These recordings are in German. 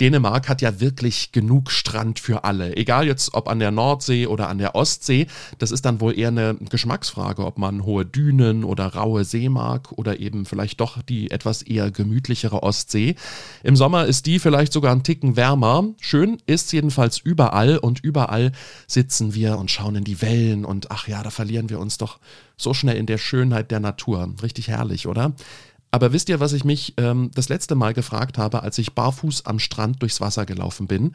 Dänemark hat ja wirklich genug Strand für alle. Egal jetzt ob an der Nordsee oder an der Ostsee. Das ist dann wohl eher eine Geschmacksfrage, ob man hohe Dünen oder raue See mag oder eben vielleicht doch die etwas eher gemütlichere Ostsee. Im Sommer ist die vielleicht sogar ein Ticken wärmer. Schön ist jedenfalls überall und überall sitzen wir und schauen in die Wellen und ach ja, da verlieren wir uns doch so schnell in der Schönheit der Natur. Richtig herrlich, oder? Aber wisst ihr, was ich mich ähm, das letzte Mal gefragt habe, als ich barfuß am Strand durchs Wasser gelaufen bin?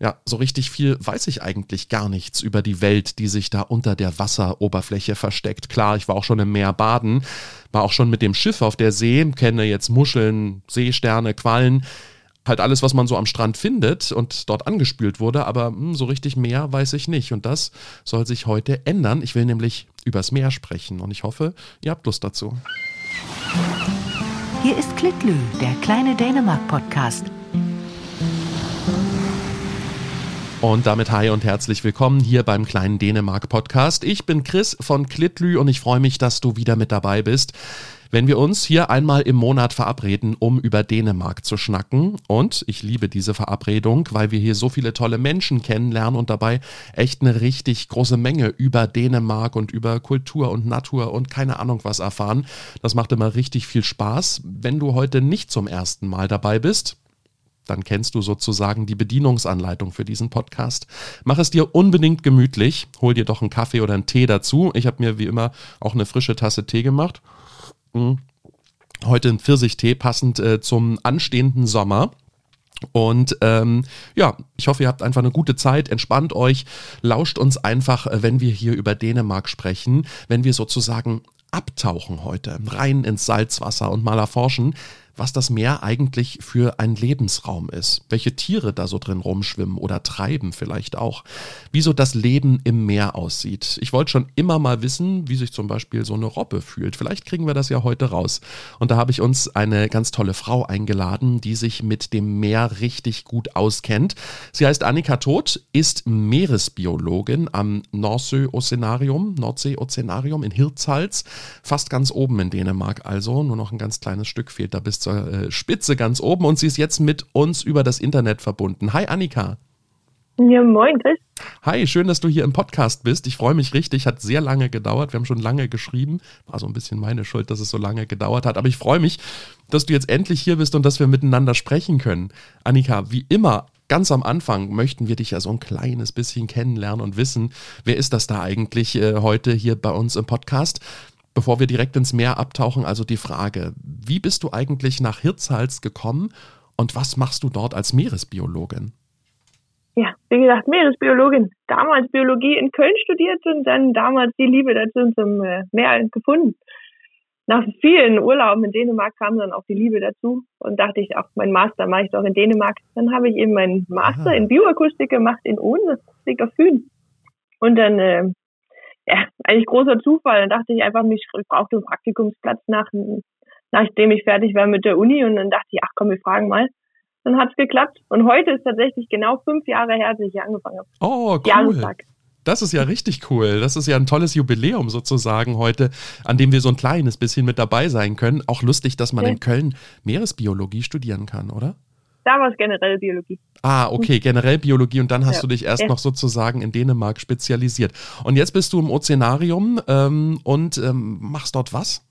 Ja, so richtig viel weiß ich eigentlich gar nichts über die Welt, die sich da unter der Wasseroberfläche versteckt. Klar, ich war auch schon im Meer baden, war auch schon mit dem Schiff auf der See, kenne jetzt Muscheln, Seesterne, Quallen, halt alles, was man so am Strand findet und dort angespült wurde, aber hm, so richtig mehr weiß ich nicht. Und das soll sich heute ändern. Ich will nämlich übers Meer sprechen und ich hoffe, ihr habt Lust dazu. Hier ist Klitlü, der kleine Dänemark-Podcast. Und damit hi und herzlich willkommen hier beim kleinen Dänemark Podcast. Ich bin Chris von Klitlü und ich freue mich, dass du wieder mit dabei bist wenn wir uns hier einmal im Monat verabreden, um über Dänemark zu schnacken. Und ich liebe diese Verabredung, weil wir hier so viele tolle Menschen kennenlernen und dabei echt eine richtig große Menge über Dänemark und über Kultur und Natur und keine Ahnung was erfahren. Das macht immer richtig viel Spaß. Wenn du heute nicht zum ersten Mal dabei bist, dann kennst du sozusagen die Bedienungsanleitung für diesen Podcast. Mach es dir unbedingt gemütlich, hol dir doch einen Kaffee oder einen Tee dazu. Ich habe mir wie immer auch eine frische Tasse Tee gemacht. Hm. Heute ein Pfirsichtee, passend äh, zum anstehenden Sommer. Und ähm, ja, ich hoffe, ihr habt einfach eine gute Zeit, entspannt euch, lauscht uns einfach, äh, wenn wir hier über Dänemark sprechen, wenn wir sozusagen abtauchen heute, rein ins Salzwasser und mal erforschen, was das Meer eigentlich für ein Lebensraum ist, welche Tiere da so drin rumschwimmen oder treiben vielleicht auch, wie so das Leben im Meer aussieht. Ich wollte schon immer mal wissen, wie sich zum Beispiel so eine Robbe fühlt. Vielleicht kriegen wir das ja heute raus. Und da habe ich uns eine ganz tolle Frau eingeladen, die sich mit dem Meer richtig gut auskennt. Sie heißt Annika Todt, ist Meeresbiologin am Nordsee-Ozeanarium, Nordsee-Ozeanarium in Hirtshals, fast ganz oben in Dänemark also. Nur noch ein ganz kleines Stück fehlt da bis zur äh, Spitze ganz oben und sie ist jetzt mit uns über das Internet verbunden. Hi Annika. Ja, moin Chris. Hi, schön, dass du hier im Podcast bist. Ich freue mich richtig. Hat sehr lange gedauert. Wir haben schon lange geschrieben. War so ein bisschen meine Schuld, dass es so lange gedauert hat. Aber ich freue mich, dass du jetzt endlich hier bist und dass wir miteinander sprechen können. Annika, wie immer, ganz am Anfang möchten wir dich ja so ein kleines bisschen kennenlernen und wissen, wer ist das da eigentlich äh, heute hier bei uns im Podcast? Bevor wir direkt ins Meer abtauchen, also die Frage, wie bist du eigentlich nach Hirtshals gekommen und was machst du dort als Meeresbiologin? Ja, wie gesagt, Meeresbiologin. Damals Biologie in Köln studiert und dann damals die Liebe dazu zum äh, Meer gefunden. Nach vielen Urlauben in Dänemark kam dann auch die Liebe dazu und dachte ich, auch mein Master mache ich doch in Dänemark. Dann habe ich eben meinen Master Aha. in Bioakustik gemacht in Ohn, das liegt auf Fühlen. Und dann äh, ja, eigentlich großer Zufall. Dann dachte ich einfach, ich brauchte einen Praktikumsplatz nach, nachdem ich fertig war mit der Uni. Und dann dachte ich, ach komm, wir fragen mal. Dann hat's geklappt. Und heute ist tatsächlich genau fünf Jahre her, dass ich hier angefangen habe. Oh, cool. Jahrestag. Das ist ja richtig cool. Das ist ja ein tolles Jubiläum sozusagen heute, an dem wir so ein kleines bisschen mit dabei sein können. Auch lustig, dass man ja. in Köln Meeresbiologie studieren kann, oder? Da war es generell Biologie. Ah, okay, generell Biologie und dann hast ja. du dich erst ja. noch sozusagen in Dänemark spezialisiert. Und jetzt bist du im Ozeanarium ähm, und ähm, machst dort was?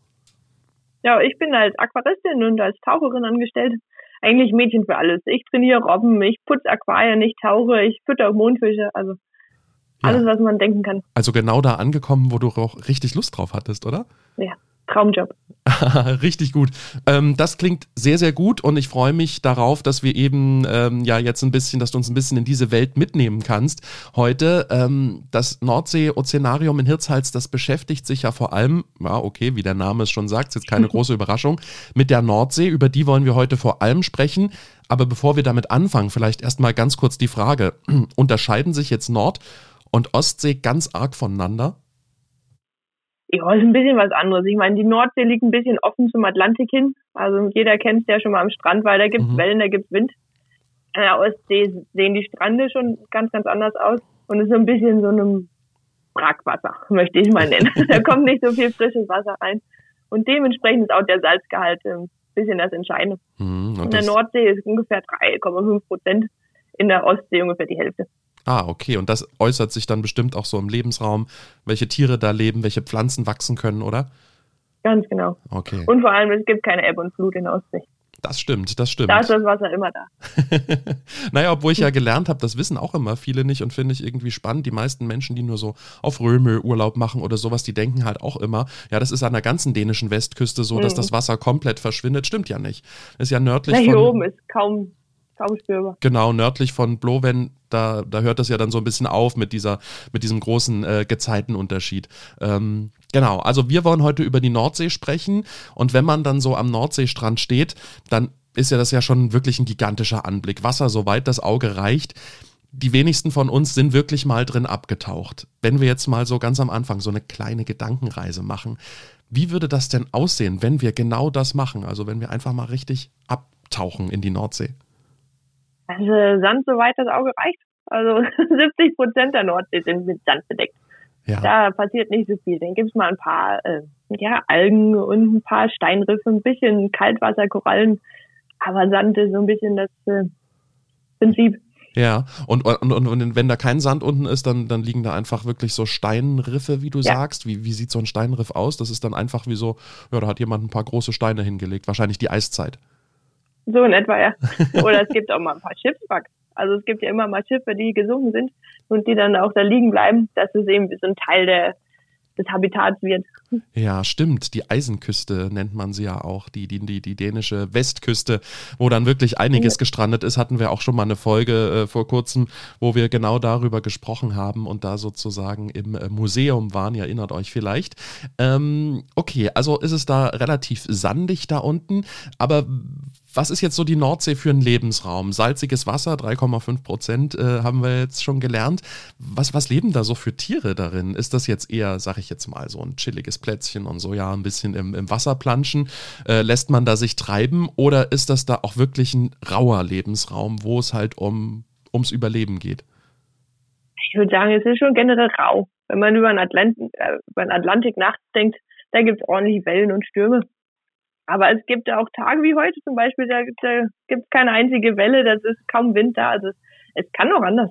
Ja, ich bin als Aquaristin und als Taucherin angestellt. Eigentlich Mädchen für alles. Ich trainiere Robben, ich putze Aquarien, ich tauche, ich fütter Mondfische, also alles, ja. was man denken kann. Also genau da angekommen, wo du auch richtig Lust drauf hattest, oder? Ja. Traumjob. Richtig gut. Ähm, das klingt sehr, sehr gut und ich freue mich darauf, dass wir eben ähm, ja jetzt ein bisschen, dass du uns ein bisschen in diese Welt mitnehmen kannst. Heute ähm, das Nordsee-Ozeanarium in Hirtshals, das beschäftigt sich ja vor allem, ja okay, wie der Name es schon sagt, ist jetzt keine große Überraschung, mit der Nordsee. Über die wollen wir heute vor allem sprechen. Aber bevor wir damit anfangen, vielleicht erstmal ganz kurz die Frage, unterscheiden sich jetzt Nord- und Ostsee ganz arg voneinander? Ja, ist ein bisschen was anderes. Ich meine, die Nordsee liegt ein bisschen offen zum Atlantik hin. Also jeder kennt es ja schon mal am Strand, weil da gibt es mhm. Wellen, da gibt es Wind. An der Ostsee sehen die Strände schon ganz, ganz anders aus und ist so ein bisschen so einem Brackwasser, möchte ich mal nennen. da kommt nicht so viel frisches Wasser rein. Und dementsprechend ist auch der Salzgehalt ein bisschen das Entscheidende. Mhm, In der Nordsee ist ungefähr 3,5 Prozent, in der Ostsee ungefähr die Hälfte. Ah, okay. Und das äußert sich dann bestimmt auch so im Lebensraum, welche Tiere da leben, welche Pflanzen wachsen können, oder? Ganz genau. Okay. Und vor allem, es gibt keine Ebbe und Flut in Ostsee. Das stimmt, das stimmt. Da ist das Wasser immer da. naja, obwohl ich ja gelernt habe, das wissen auch immer viele nicht und finde ich irgendwie spannend. Die meisten Menschen, die nur so auf Römel Urlaub machen oder sowas, die denken halt auch immer, ja, das ist an der ganzen dänischen Westküste so, dass Mhm. das Wasser komplett verschwindet. Stimmt ja nicht. Ist ja nördlich Na, hier von, oben ist kaum, spürbar. genau, nördlich von Blowen, da, da hört das ja dann so ein bisschen auf mit dieser, mit diesem großen äh, Gezeitenunterschied. Ähm, genau, also wir wollen heute über die Nordsee sprechen und wenn man dann so am Nordseestrand steht, dann ist ja das ja schon wirklich ein gigantischer Anblick. Wasser, soweit das Auge reicht. Die wenigsten von uns sind wirklich mal drin abgetaucht. Wenn wir jetzt mal so ganz am Anfang so eine kleine Gedankenreise machen, wie würde das denn aussehen, wenn wir genau das machen? Also wenn wir einfach mal richtig abtauchen in die Nordsee. Also Sand, soweit das Auge reicht. Also 70 Prozent der Nordsee sind mit Sand bedeckt. Ja. Da passiert nicht so viel. Dann gibt's mal ein paar äh, ja, Algen und ein paar Steinriffe, ein bisschen Kaltwasserkorallen. Aber Sand ist so ein bisschen das äh, Prinzip. Ja, und, und, und, wenn da kein Sand unten ist, dann, dann liegen da einfach wirklich so Steinriffe, wie du Ja. sagst. Wie, wie sieht so ein Steinriff aus? Das ist dann einfach wie so, ja, da hat jemand ein paar große Steine hingelegt, wahrscheinlich die Eiszeit. So in etwa, ja. Oder es gibt auch mal ein paar Schiffswracks. Also es gibt ja immer mal Schiffe, die gesunken sind und die dann auch da liegen bleiben, dass es eben so ein Teil der, des Habitats wird. Ja, stimmt. Die Eisenküste nennt man sie ja auch, die, die, die, die dänische Westküste, wo dann wirklich einiges Ja. gestrandet ist. Hatten wir auch schon mal eine Folge äh, vor kurzem, wo wir genau darüber gesprochen haben und da sozusagen im äh, Museum waren. Ihr erinnert euch vielleicht. Ähm, okay, also ist es da relativ sandig da unten, aber was ist jetzt so die Nordsee für ein Lebensraum? Salziges Wasser, 3,5 Prozent äh, haben wir jetzt schon gelernt. Was, was leben da so für Tiere darin? Ist das jetzt eher, sag ich jetzt mal, so ein chilliges Plätzchen und so, ja, ein bisschen im, im Wasser planschen? Äh, lässt man da sich treiben oder ist das da auch wirklich ein rauer Lebensraum, wo es halt um, ums Überleben geht? Ich würde sagen, es ist schon generell rau. Wenn man über den, Atlant äh, Atlantik nachdenkt, da gibt es ordentlich Wellen und Stürme. Aber es gibt auch Tage wie heute zum Beispiel, da, da gibt es keine einzige Welle, das ist kaum Wind da. Also es, es kann auch anders.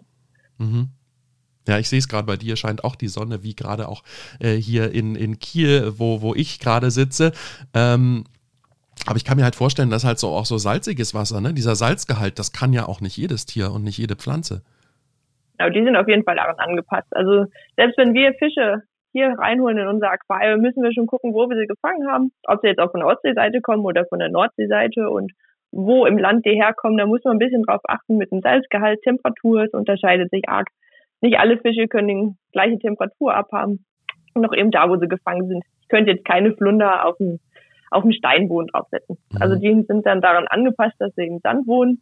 Mhm. Ja, ich sehe es gerade bei dir, scheint auch die Sonne, wie gerade auch äh, hier in, in Kiel, wo, wo ich gerade sitze. Ähm, aber ich kann mir halt vorstellen, dass halt so auch so salziges Wasser, ne, dieser Salzgehalt, das kann ja auch nicht jedes Tier und nicht jede Pflanze. Aber die sind auf jeden Fall daran angepasst. Also selbst wenn wir Fische hier reinholen in unser Aquarium, müssen wir schon gucken, wo wir sie gefangen haben. Ob sie jetzt auch von der Ostseeseite kommen oder von der Nordseeseite und wo im Land die herkommen. Da muss man ein bisschen drauf achten mit dem Salzgehalt, Temperatur. Es unterscheidet sich arg. Nicht alle Fische können die gleiche Temperatur abhaben. Und auch eben da, wo sie gefangen sind. Ich könnte jetzt keine Flunder auf dem, auf dem Steinboden draufsetzen. Mhm. Also die sind dann daran angepasst, dass sie im Sand wohnen.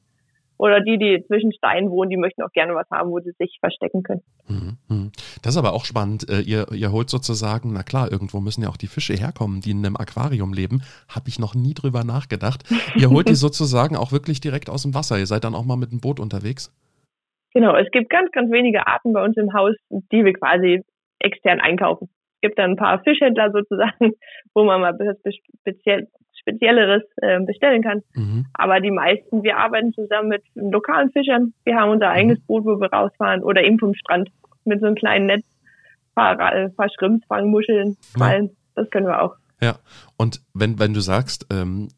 Oder die, die zwischen Steinen wohnen, die möchten auch gerne was haben, wo sie sich verstecken können. Mhm, mhm. Das ist aber auch spannend. Äh, Ihr, ihr holt sozusagen, na klar, irgendwo müssen ja auch die Fische herkommen, die in einem Aquarium leben. Habe ich noch nie drüber nachgedacht. Ihr holt die sozusagen auch wirklich direkt aus dem Wasser. Ihr seid dann auch mal mit dem Boot unterwegs. Genau, es gibt ganz, ganz wenige Arten bei uns im Haus, die wir quasi extern einkaufen. Es gibt dann ein paar Fischhändler sozusagen, wo man mal speziell, Spezielleres äh, bestellen kann. Mhm. Aber die meisten, wir arbeiten zusammen mit lokalen Fischern. Wir haben unser eigenes Boot, wo wir rausfahren oder eben vom Strand mit so einem kleinen Netz, paar, äh, paar Schrimps fangen, Muscheln, Fallen. Das können wir auch. Ja, und wenn, wenn du sagst, ähm,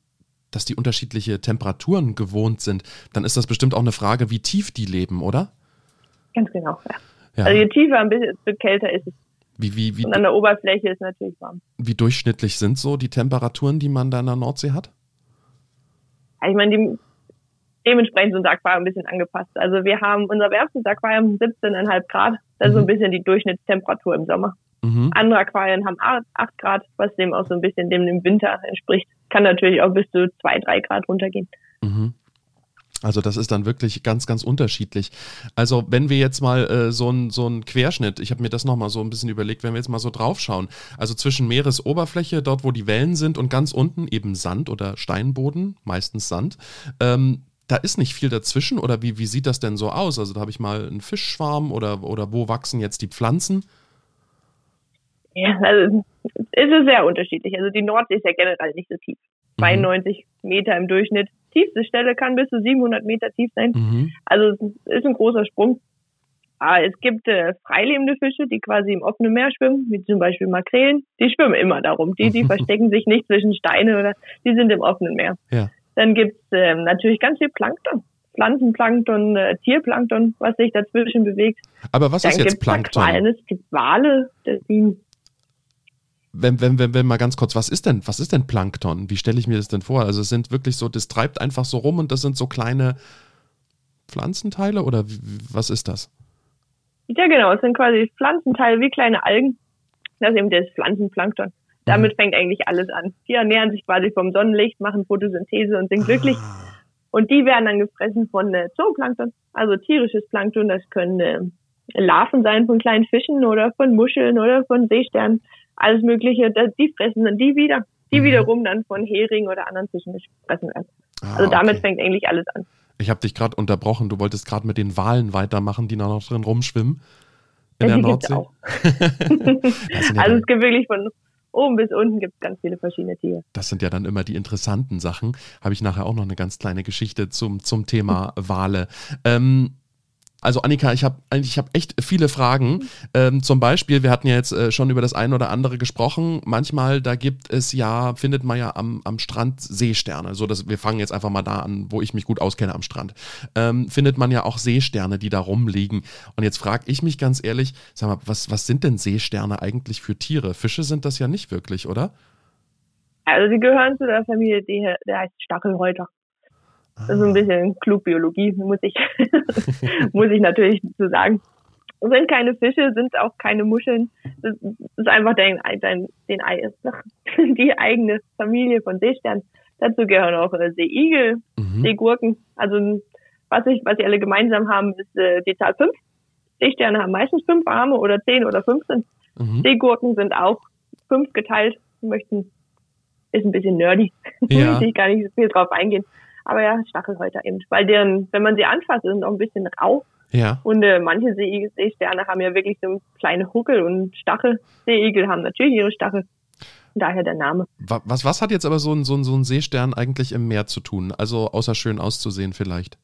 dass die unterschiedliche Temperaturen gewohnt sind, dann ist das bestimmt auch eine Frage, wie tief die leben, oder? Ganz genau. Ja. Ja. Also je tiefer, ein bisschen desto kälter ist es. Wie, wie, wie, Und an der Oberfläche ist natürlich warm. wie durchschnittlich sind so die Temperaturen, die man da in der Nordsee hat? Ich meine, die, dementsprechend sind unser Aquarium ein bisschen angepasst. Also wir haben unser wärmstes Aquarium 17,5 Grad. Das ist so ein Mhm. bisschen die Durchschnittstemperatur im Sommer. Mhm. Andere Aquarien haben 8 Grad, was dem auch so ein bisschen dem im Winter entspricht. Kann natürlich auch bis zu 2, 3 Grad runtergehen. Mhm. Also das ist dann wirklich ganz, ganz unterschiedlich. Also wenn wir jetzt mal äh, so einen so einen Querschnitt, ich habe mir das nochmal so ein bisschen überlegt, wenn wir jetzt mal so draufschauen, also zwischen Meeresoberfläche, dort wo die Wellen sind und ganz unten eben Sand oder Steinboden, meistens Sand, ähm, da ist nicht viel dazwischen oder wie, wie sieht das denn so aus? Also da habe ich mal einen Fischschwarm oder, oder wo wachsen jetzt die Pflanzen? Ja, also es ist sehr unterschiedlich. Also die Nordsee ist ja generell nicht so tief. 92 Meter im Durchschnitt. Tiefste Stelle kann bis zu 700 Meter tief sein. Mhm. Also es ist ein großer Sprung. Aber es gibt äh, freilebende Fische, die quasi im offenen Meer schwimmen, wie zum Beispiel Makrelen. Die schwimmen immer darum. Die, die verstecken sich nicht zwischen Steine oder die sind im offenen Meer. Ja. Dann gibt's ähm, natürlich ganz viel Plankton. Pflanzenplankton, äh, Tierplankton, was sich dazwischen bewegt. Aber was Dann ist jetzt Plankton? Quallen, es gibt Wale, die Wenn, wenn, wenn, wenn mal ganz kurz, was ist denn, was ist denn Plankton? Wie stelle ich mir das denn vor? Also es sind wirklich so, das treibt einfach so rum und das sind so kleine Pflanzenteile oder wie, was ist das? Ja, genau. Es sind quasi Pflanzenteile wie kleine Algen. Das ist eben das Pflanzenplankton. Damit fängt eigentlich alles an. Die ernähren sich quasi vom Sonnenlicht, machen Photosynthese und sind glücklich. Ah, Und die werden dann gefressen von äh, Zooplankton, also tierisches Plankton. Das können äh, Larven sein von kleinen Fischen oder von Muscheln oder von Seesternen. Alles Mögliche. Die fressen dann die wieder. Die Mhm. wiederum dann von Hering oder anderen Fischen gefressen werden. ah, Also damit okay. fängt eigentlich alles an. Ich habe dich gerade unterbrochen. Du wolltest gerade mit den Walen weitermachen, die da noch drin rumschwimmen. In Ja, der Nordsee. auch. Ja Also es gibt wirklich von oben bis unten gibt ganz viele verschiedene Tiere. das sind ja dann immer die interessanten Sachen. Habe ich nachher auch noch eine ganz kleine Geschichte zum, zum Thema Wale. Ähm, also Annika, ich habe eigentlich ich hab echt viele Fragen. Ähm, zum Beispiel, wir hatten ja jetzt äh, schon über das eine oder andere gesprochen. Manchmal, da gibt es ja, findet man ja am, am Strand Seesterne. So, dass wir fangen jetzt einfach mal da an, wo ich mich gut auskenne am Strand. Ähm, findet man ja auch Seesterne, die da rumliegen. Und jetzt frage ich mich ganz ehrlich, sag mal, was, was sind denn Seesterne eigentlich für Tiere? Fische sind das ja nicht wirklich, oder? Also sie gehören zu der Familie, die, der heißt Stachelhäuter. Das ist ein bisschen Klugbiologie, muss ich, muss ich natürlich so sagen. Es sind keine Fische, sind auch keine Muscheln. Das ist einfach den, den, den, die eigene Familie von Seesternen. Dazu gehören auch äh, Seeigel, Mhm. Seegurken. Also was ich, was sie alle gemeinsam haben, ist äh, die Zahl fünf. Seesterne haben meistens fünf Arme oder zehn oder 15. Mhm. Seegurken sind auch fünf geteilt, möchten, ist ein bisschen nerdy. Ja. Ich gar nicht so viel drauf eingehen. Aber ja, Stachelhäuter eben. Weil deren, wenn man sie anfasst, sind auch ein bisschen rau. Ja. Und äh, manche See Seesterne haben ja wirklich so kleine Huckel und Stachel. Seeigel haben natürlich ihre Stachel. Daher der Name. Wa- Was, was hat jetzt aber so ein, so, ein, so ein Seestern eigentlich im Meer zu tun? Also außer schön auszusehen vielleicht.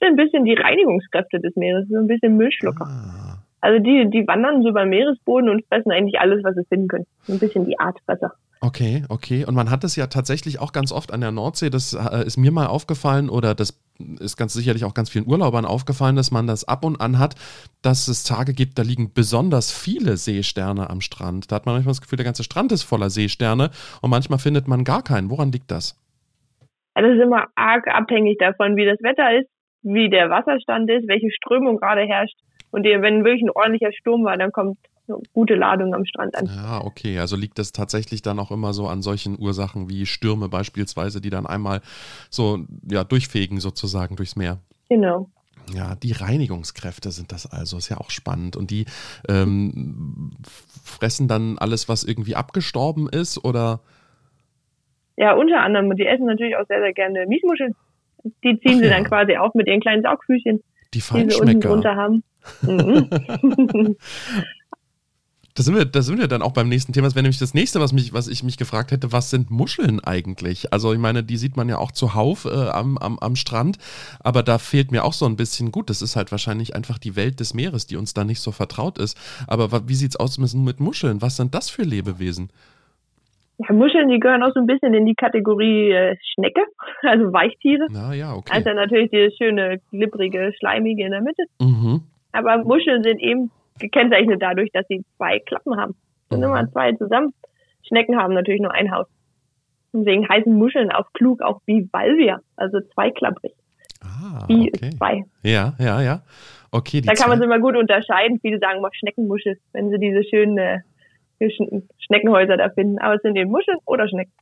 Ein bisschen die Reinigungskräfte des Meeres, so ein bisschen Müllschlucker. Ah. Also die, die wandern so über den Meeresboden und fressen eigentlich alles, was sie finden können. So ein bisschen die Artfresser. Okay, okay. Und man hat es ja tatsächlich auch ganz oft an der Nordsee, das äh, ist mir mal aufgefallen oder das ist ganz sicherlich auch ganz vielen Urlaubern aufgefallen, dass man das ab und an hat, dass es Tage gibt, da liegen besonders viele Seesterne am Strand. Da hat man manchmal das Gefühl, der ganze Strand ist voller Seesterne und manchmal findet man gar keinen. Woran liegt das? Das ist immer arg abhängig davon, wie das Wetter ist, wie der Wasserstand ist, welche Strömung gerade herrscht. Und wenn wirklich ein ordentlicher Sturm war, dann kommt gute Ladung am Strand an. Ja, okay. Also liegt das tatsächlich dann auch immer so an solchen Ursachen wie Stürme beispielsweise, die dann einmal so ja, durchfegen sozusagen durchs Meer. Genau. Ja, die Reinigungskräfte sind das also. Ist ja auch spannend. Und die ähm, fressen dann alles, was irgendwie abgestorben ist oder. Ja, unter anderem. Und die essen natürlich auch sehr, sehr gerne Miesmuscheln. Die ziehen Ach sie ja. dann quasi auf mit ihren kleinen Saugfüßchen, Die die sie unten Feinschmecker. drunter haben. Da sind, wir, da sind wir dann auch beim nächsten Thema. Das wäre nämlich das nächste, was, mich, was ich mich gefragt hätte. Was sind Muscheln eigentlich? Also, ich meine, die sieht man ja auch zuhauf äh, am, am, am Strand. Aber da fehlt mir auch so ein bisschen gut. Das ist halt wahrscheinlich einfach die Welt des Meeres, die uns da nicht so vertraut ist. Aber wie sieht's aus mit Muscheln? Was sind das für Lebewesen? ja, Muscheln, die gehören auch so ein bisschen in die Kategorie äh, Schnecke, also Weichtiere. Na ja, okay. Also natürlich dieses schöne, glibbrige, schleimige in der Mitte. mhm. Aber Muscheln sind eben gekennzeichnet dadurch, dass sie zwei Klappen haben. Sind Mhm. immer zwei zusammen. Schnecken haben natürlich nur ein Haus. Deswegen heißen Muscheln auch klug auch Bivalvia, also zweiklapprig. Ah, Bi okay. ist zwei. Ja, ja, ja. Okay, Da kann man es immer gut unterscheiden. Viele sagen mal Schneckenmuschel, wenn sie diese schönen äh, Sch- Schneckenhäuser da finden. Aber es sind eben Muscheln oder Schnecken.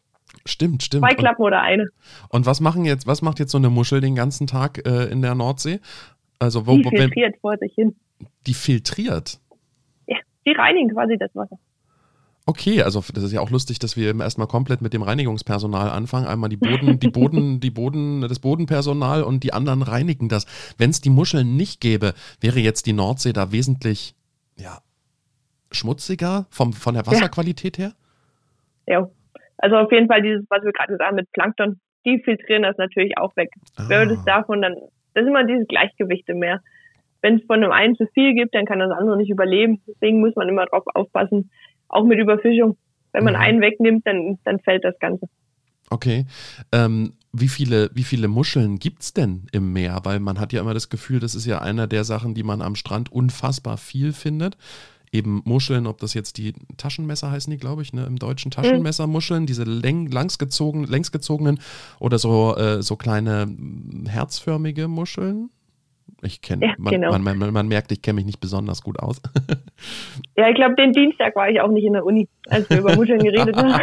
Stimmt, stimmt. Zwei Und, Klappen oder eine. und was machen jetzt, was macht jetzt so eine Muschel den ganzen Tag äh, in der Nordsee? Also wo, Die filtriert vor sich hin. Die filtriert. Ja, die reinigen quasi das Wasser. Okay, also das ist ja auch lustig, dass wir erstmal komplett mit dem Reinigungspersonal anfangen. Einmal die Boden, die Boden, die Boden, das Bodenpersonal und die anderen reinigen das. Wenn es die Muscheln nicht gäbe, wäre jetzt die Nordsee da wesentlich ja, schmutziger vom, von der Wasserqualität her? Ja. Also auf jeden Fall dieses, was wir gerade gesagt haben mit Plankton, die filtrieren das natürlich auch weg. Ah. Wenn wir das davon dann, das ist immer dieses Gleichgewicht im Meer. Wenn es von dem einen zu viel gibt, dann kann das andere nicht überleben. Deswegen muss man immer drauf aufpassen, auch mit Überfischung. Wenn man mhm. einen wegnimmt, dann, dann fällt das Ganze. Okay. Ähm, wie, viele, wie viele Muscheln gibt es denn im Meer? Weil man hat ja immer das Gefühl, das ist ja einer der Sachen, die man am Strand unfassbar viel findet eben Muscheln, ob das jetzt die Taschenmesser heißen die, glaube ich, ne, im Deutschen Taschenmessermuscheln, diese läng, langsgezogen, längsgezogenen oder so, äh, so kleine herzförmige Muscheln. Ich kenne, ja, man, genau. man, man, man, merkt, ich kenne mich nicht besonders gut aus. ja, ich glaube, den Dienstag war ich auch nicht in der Uni, als wir über Muscheln geredet haben.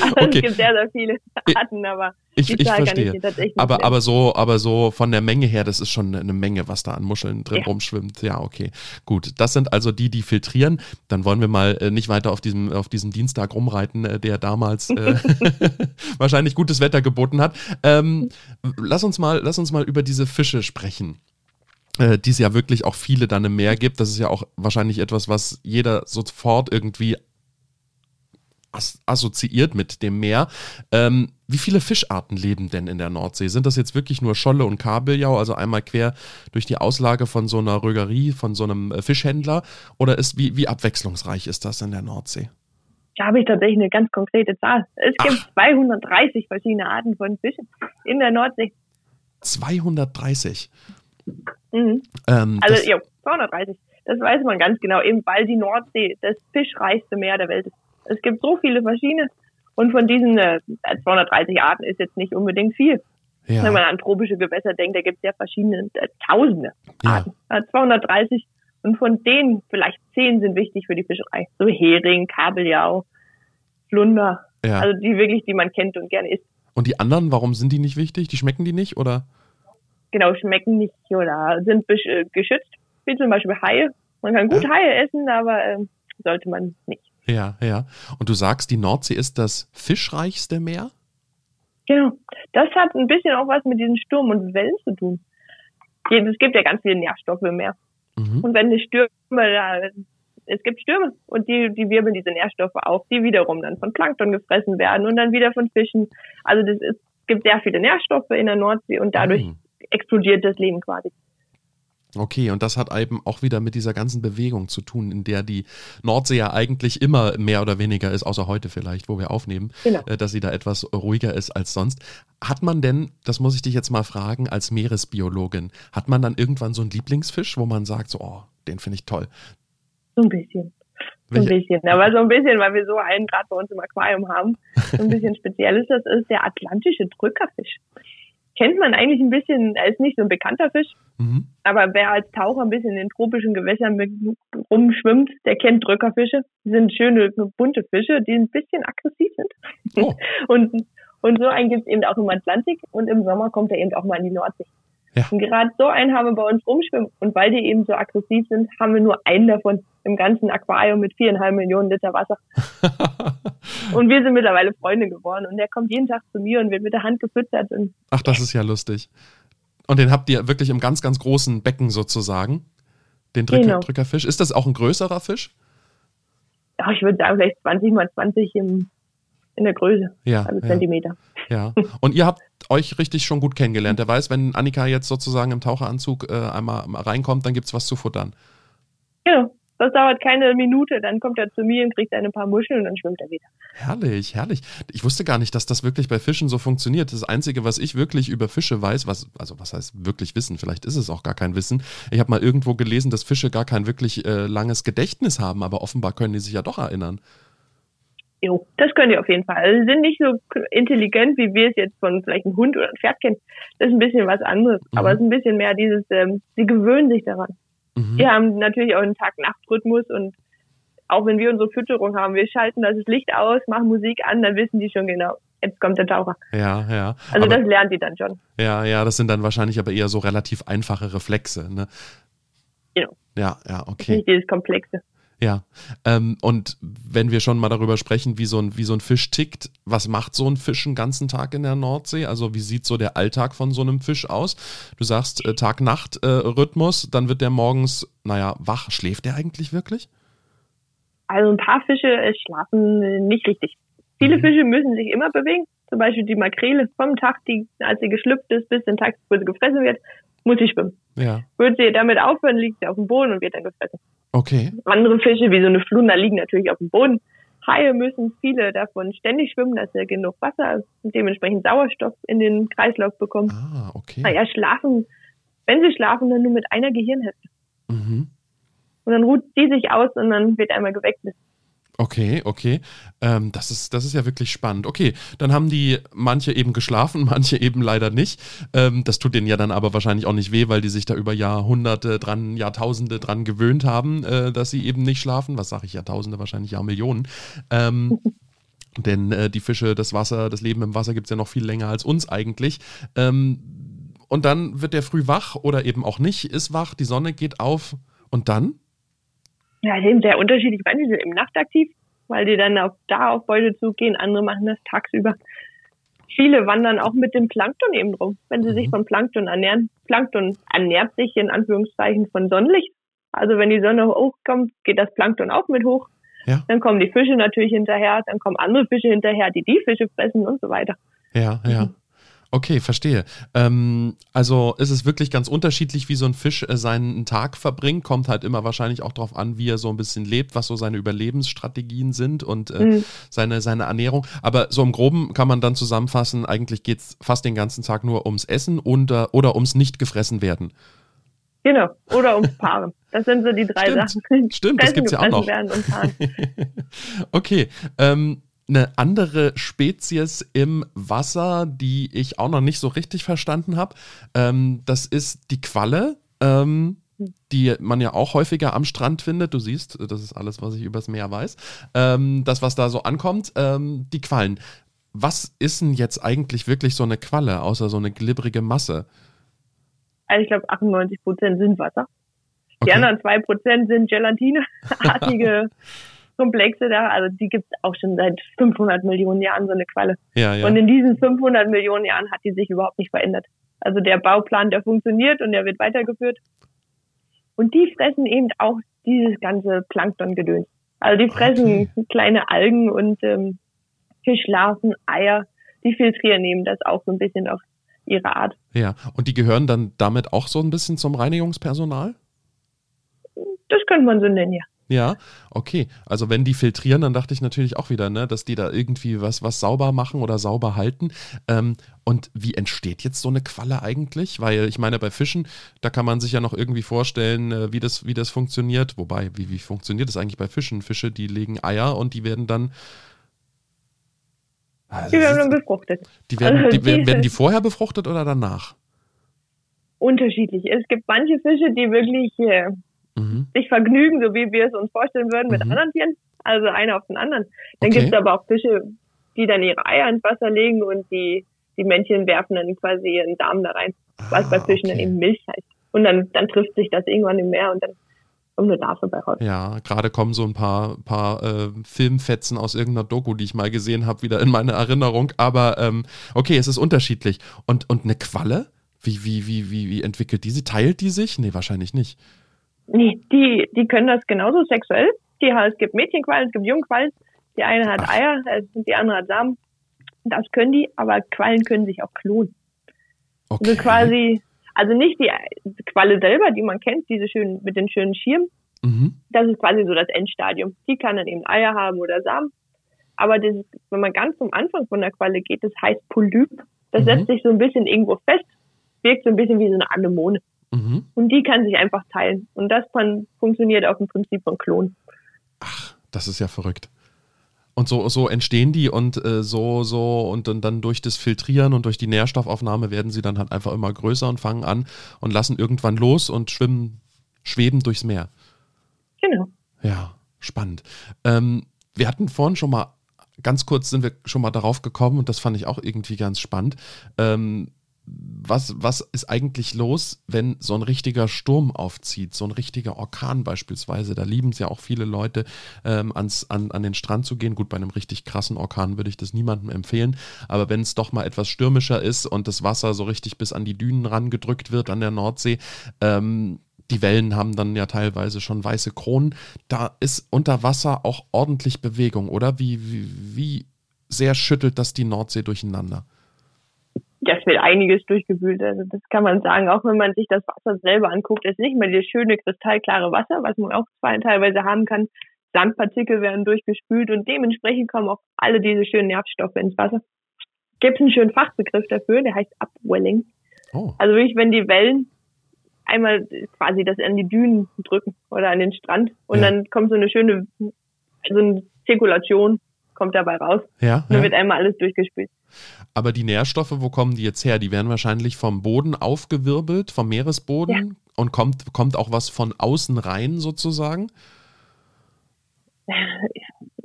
Also okay. Es gibt sehr, sehr viele Arten, aber ich, ich verstehe. Ich tatsächlich aber, aber, so, aber so von der Menge her, das ist schon eine Menge, was da an Muscheln drin ja. rumschwimmt. Ja, okay. Gut. Das sind also die, die filtrieren. Dann wollen wir mal äh, nicht weiter auf diesem, auf diesem Dienstag rumreiten, äh, der damals äh, wahrscheinlich gutes Wetter geboten hat. Ähm, lass, uns mal, lass uns mal über diese Fische sprechen äh, die es ja wirklich auch viele dann im Meer gibt. Das ist ja auch wahrscheinlich etwas, was jeder sofort irgendwie as assoziiert mit dem Meer. Ähm, wie viele Fischarten leben denn in der Nordsee? Sind das jetzt wirklich nur Scholle und Kabeljau, also einmal quer durch die Auslage von so einer Rögerie, von so einem äh, Fischhändler? Oder ist wie, wie abwechslungsreich ist das in der Nordsee? Da habe ich tatsächlich eine ganz konkrete Zahl. Es gibt Ach. 230 verschiedene Arten von Fischen in der Nordsee. 230? Mhm. Ähm, also, ja, 230. Das weiß man ganz genau, eben weil die Nordsee das fischreichste Meer der Welt ist. Es gibt so viele verschiedene und von diesen äh, 230 Arten ist jetzt nicht unbedingt viel. Ja. Wenn man an tropische Gewässer denkt, da gibt es ja verschiedene, äh, tausende Arten. Ja. 230 und von denen vielleicht zehn sind wichtig für die Fischerei. So Hering, Kabeljau, Flunder. Ja. Also die wirklich, die man kennt und gerne isst. Und die anderen, warum sind die nicht wichtig? Die schmecken die nicht oder? Genau, schmecken nicht oder sind äh, geschützt. Wie zum Beispiel Haie. Man kann gut Haie essen, aber äh, sollte man nicht. Ja, ja. Und du sagst, die Nordsee ist das fischreichste Meer? Genau. Das hat ein bisschen auch was mit diesen Sturm und Wellen zu tun. Es gibt ja ganz viele Nährstoffe im Meer. Mhm. Und wenn die Stürme da, es gibt Stürme und die, die wirbeln diese Nährstoffe auf, die wiederum dann von Plankton gefressen werden und dann wieder von Fischen. Also das ist, es gibt sehr viele Nährstoffe in der Nordsee und dadurch mhm. Explodiert das Leben quasi. Okay, und das hat eben auch wieder mit dieser ganzen Bewegung zu tun, in der die Nordsee ja eigentlich immer mehr oder weniger ist, außer heute vielleicht, wo wir aufnehmen, genau. Äh, dass sie da etwas ruhiger ist als sonst. Hat man denn, das muss ich dich jetzt mal fragen, als Meeresbiologin, hat man dann irgendwann so einen Lieblingsfisch, wo man sagt, so, oh, den finde ich toll? So ein bisschen. So ein bisschen. Aber so ein bisschen, weil wir so einen gerade bei uns im Aquarium haben. So ein bisschen speziell ist das, ist der atlantische Drückerfisch kennt man eigentlich ein bisschen, ist nicht so ein bekannter Fisch, mhm. aber wer als Taucher ein bisschen in tropischen Gewässern mit, rumschwimmt, der kennt Drückerfische. Die sind schöne, bunte Fische, die ein bisschen aggressiv sind. Oh. und, und so einen gibt es eben auch im Atlantik und im Sommer kommt er eben auch mal in die Nordsee. Ja. Und gerade so einen haben wir bei uns rumschwimmen. Und weil die eben so aggressiv sind, haben wir nur einen davon im ganzen Aquarium mit viereinhalb Millionen Liter Wasser. und wir sind mittlerweile Freunde geworden. Und der kommt jeden Tag zu mir und wird mit der Hand gefüttert. Und Ach, das ist ja lustig. Und den habt ihr wirklich im ganz, ganz großen Becken sozusagen? Den Drücker, genau. Drückerfisch. Ist das auch ein größerer Fisch? Ja, ich würde sagen, vielleicht 20 mal 20 im, in der Größe. Ja. Also Zentimeter. Ja. Und ihr habt euch richtig schon gut kennengelernt. Der weiß, wenn Annika jetzt sozusagen im Taucheranzug äh, einmal reinkommt, dann gibt es was zu futtern. Genau. Das dauert keine Minute, dann kommt er zu mir und kriegt ein paar Muscheln und dann schwimmt er wieder. Herrlich, herrlich. Ich wusste gar nicht, dass das wirklich bei Fischen so funktioniert. Das Einzige, was ich wirklich über Fische weiß, was, also was heißt wirklich Wissen, vielleicht ist es auch gar kein Wissen. Ich habe mal irgendwo gelesen, dass Fische gar kein wirklich äh, langes Gedächtnis haben, aber offenbar können die sich ja doch erinnern. Jo, das können die auf jeden Fall. Also sie sind nicht so intelligent, wie wir es jetzt von vielleicht einem Hund oder einem Pferd kennen. Das ist ein bisschen was anderes. Mhm. Aber es ist ein bisschen mehr dieses, ähm, sie gewöhnen sich daran. Mhm. Die haben natürlich auch einen Tag-Nacht-Rhythmus und auch wenn wir unsere Fütterung haben, wir schalten das Licht aus, machen Musik an, dann wissen die schon genau, jetzt kommt der Taucher. Ja, ja. Also aber, das lernt die dann schon. Ja, ja, das sind dann wahrscheinlich aber eher so relativ einfache Reflexe, ne? Genau. Ja, ja, okay. Nicht dieses Komplexe. Ja, ähm, und wenn wir schon mal darüber sprechen, wie so, ein, wie so ein Fisch tickt, was macht so ein Fisch einen ganzen Tag in der Nordsee? Also wie sieht so der Alltag von so einem Fisch aus? Du sagst äh, Tag-Nacht-Rhythmus, äh, dann wird der morgens, naja, wach. Schläft der eigentlich wirklich? Also ein paar Fische äh, schlafen nicht richtig. Viele Mhm. Fische müssen sich immer bewegen. Zum Beispiel die Makrele vom Tag, die, als sie geschlüpft ist, bis den Tag, wo sie gefressen wird, muss sie schwimmen. Ja. Wird sie damit aufhören, liegt sie auf dem Boden und wird dann gefressen. Okay. Andere Fische, wie so eine Flunder, liegen natürlich auf dem Boden. Haie müssen viele davon ständig schwimmen, dass sie genug Wasser und dementsprechend Sauerstoff in den Kreislauf bekommen. Ah, okay. Naja, schlafen, wenn sie schlafen, dann nur mit einer Gehirnhälfte. Mhm. Und dann ruht die sich aus und dann wird einmal geweckt. Okay, okay. Ähm, das, ist, das ist ja wirklich spannend. Okay, dann haben die manche eben geschlafen, manche eben leider nicht. Ähm, das tut denen ja dann aber wahrscheinlich auch nicht weh, weil die sich da über Jahrhunderte dran, Jahrtausende dran gewöhnt haben, äh, dass sie eben nicht schlafen. Was sage ich, Jahrtausende, wahrscheinlich Jahrmillionen. Ähm, denn äh, die Fische, das Wasser, das Leben im Wasser gibt es ja noch viel länger als uns eigentlich. Ähm, und dann wird der früh wach oder eben auch nicht, ist wach, die Sonne geht auf und dann? Ja, die sind sehr unterschiedlich. Manche sind eben nachtaktiv, weil die dann auf, da auf Beutezug gehen. Andere machen das tagsüber. Viele wandern auch mit dem Plankton eben drum, wenn sie sich Mhm. von Plankton ernähren. Plankton ernährt sich in Anführungszeichen von Sonnenlicht. Also wenn die Sonne hochkommt, geht das Plankton auch mit hoch. Ja. Dann kommen die Fische natürlich hinterher, dann kommen andere Fische hinterher, die die Fische fressen und so weiter. Ja, ja. Okay, verstehe. Ähm, also ist es wirklich ganz unterschiedlich, wie so ein Fisch äh, seinen Tag verbringt. Kommt halt immer wahrscheinlich auch darauf an, wie er so ein bisschen lebt, was so seine Überlebensstrategien sind und äh, Mhm. seine, seine Ernährung. Aber so im Groben kann man dann zusammenfassen, eigentlich geht es fast den ganzen Tag nur ums Essen und, äh, oder ums nicht gefressen werden. Genau. Oder ums Paaren. Das sind so die drei Stimmt. Sachen. Stimmt, das Fressen, gibt's ja auch noch. Werden und okay. Ähm, eine andere Spezies im Wasser, die ich auch noch nicht so richtig verstanden habe, ähm, das ist die Qualle, ähm, die man ja auch häufiger am Strand findet. Du siehst, das ist alles, was ich übers Meer weiß. Ähm, das, was da so ankommt, ähm, die Quallen. Was ist denn jetzt eigentlich wirklich so eine Qualle, außer so eine glibbrige Masse? Also ich glaube 98 Prozent sind Wasser. Die Okay. anderen zwei Prozent sind Gelatineartige Komplexe da. Also die gibt es auch schon seit 500 Millionen Jahren, so eine Qualle. Ja, ja. Und in diesen 500 Millionen Jahren hat die sich überhaupt nicht verändert. Also der Bauplan, der funktioniert und der wird weitergeführt. Und die fressen eben auch dieses ganze Planktongedöns. Also die fressen kleine Algen und ähm, Fischlarven, Eier. Die filtrieren eben das auch so ein bisschen auf ihre Art. ja. Und die gehören dann damit auch so ein bisschen zum Reinigungspersonal? Das könnte man so nennen, ja. Ja, okay. Also wenn die filtrieren, dann dachte ich natürlich auch wieder, ne, dass die da irgendwie was, was sauber machen oder sauber halten. Ähm, und wie entsteht jetzt so eine Qualle eigentlich? Weil ich meine, bei Fischen, da kann man sich ja noch irgendwie vorstellen, äh, wie das, wie das funktioniert. Wobei, wie, wie funktioniert das eigentlich bei Fischen? Fische, die legen Eier und die werden dann. Also, Die werden dann befruchtet. die werden, also die, werden, werden die vorher befruchtet oder danach? Unterschiedlich. Es gibt manche Fische, die wirklich äh, Mhm. sich vergnügen, so wie wir es uns vorstellen würden, mit Mhm. anderen Tieren. Also einer auf den anderen. Dann Okay. gibt es aber auch Fische, die dann ihre Eier ins Wasser legen und die, die Männchen werfen dann quasi ihren Samen da rein, was bei Ah, Fischen dann okay. eben Milch heißt. Und dann, dann trifft sich das irgendwann im Meer und dann kommt eine Larve bei raus. Ja, gerade kommen so ein paar, paar äh, Filmfetzen aus irgendeiner Doku, die ich mal gesehen habe, wieder in meine Erinnerung. Aber ähm, okay, es ist unterschiedlich. Und, und eine Qualle? Wie, wie, wie, wie, wie entwickelt die sie? Teilt die sich? Nee, wahrscheinlich nicht. Nee, die, die können das genauso sexuell. Die, es gibt Mädchenquallen, es gibt Jungquallen. Die eine hat Ach. Eier, äh, die andere hat Samen. Das können die, aber Quallen können sich auch klonen. Okay. Also quasi, also nicht die Qualle selber, die man kennt, diese schönen, mit den schönen Schirmen. Mhm. Das ist quasi so das Endstadium. Die kann dann eben Eier haben oder Samen. Aber das, ist- wenn man ganz zum Anfang von der Qualle geht, das heißt Polyp. Das Mhm. setzt sich so ein bisschen irgendwo fest, wirkt so ein bisschen wie so eine Anemone. Mhm. Und die kann sich einfach teilen. Und das fun funktioniert auf dem Prinzip von Klon. Ach, das ist ja verrückt. Und so, so entstehen die und äh, so, so und dann, dann durch das Filtrieren und durch die Nährstoffaufnahme werden sie dann halt einfach immer größer und fangen an und lassen irgendwann los und schwimmen, schweben durchs Meer. Genau. Ja, spannend. Ähm, wir hatten vorhin schon mal, ganz kurz sind wir schon mal darauf gekommen und das fand ich auch irgendwie ganz spannend. Ähm, was, was ist eigentlich los, wenn so ein richtiger Sturm aufzieht, so ein richtiger Orkan beispielsweise? Da lieben es ja auch viele Leute, ähm, ans, an, an den Strand zu gehen. Gut, bei einem richtig krassen Orkan würde ich das niemandem empfehlen, aber wenn es doch mal etwas stürmischer ist und das Wasser so richtig bis an die Dünen rangedrückt wird an der Nordsee, ähm, die Wellen haben dann ja teilweise schon weiße Kronen. Da ist unter Wasser auch ordentlich Bewegung, oder? Wie, wie, wie sehr schüttelt das die Nordsee durcheinander? Das wird einiges durchgewühlt. Also das kann man sagen, auch wenn man sich das Wasser selber anguckt. Ist nicht mehr das schöne kristallklare Wasser, was man auch teilweise haben kann. Sandpartikel werden durchgespült und dementsprechend kommen auch alle diese schönen Nährstoffe ins Wasser. Gibt es einen schönen Fachbegriff dafür, der heißt Upwelling. Oh. Also wirklich, wenn die Wellen einmal quasi das an die Dünen drücken oder an den Strand und ja. dann kommt so eine schöne, so eine Zirkulation kommt dabei raus. Ja, und dann ja. wird einmal alles durchgespült. Aber die Nährstoffe, wo kommen die jetzt her? Die werden wahrscheinlich vom Boden aufgewirbelt, vom Meeresboden ja. und kommt, kommt auch was von außen rein sozusagen?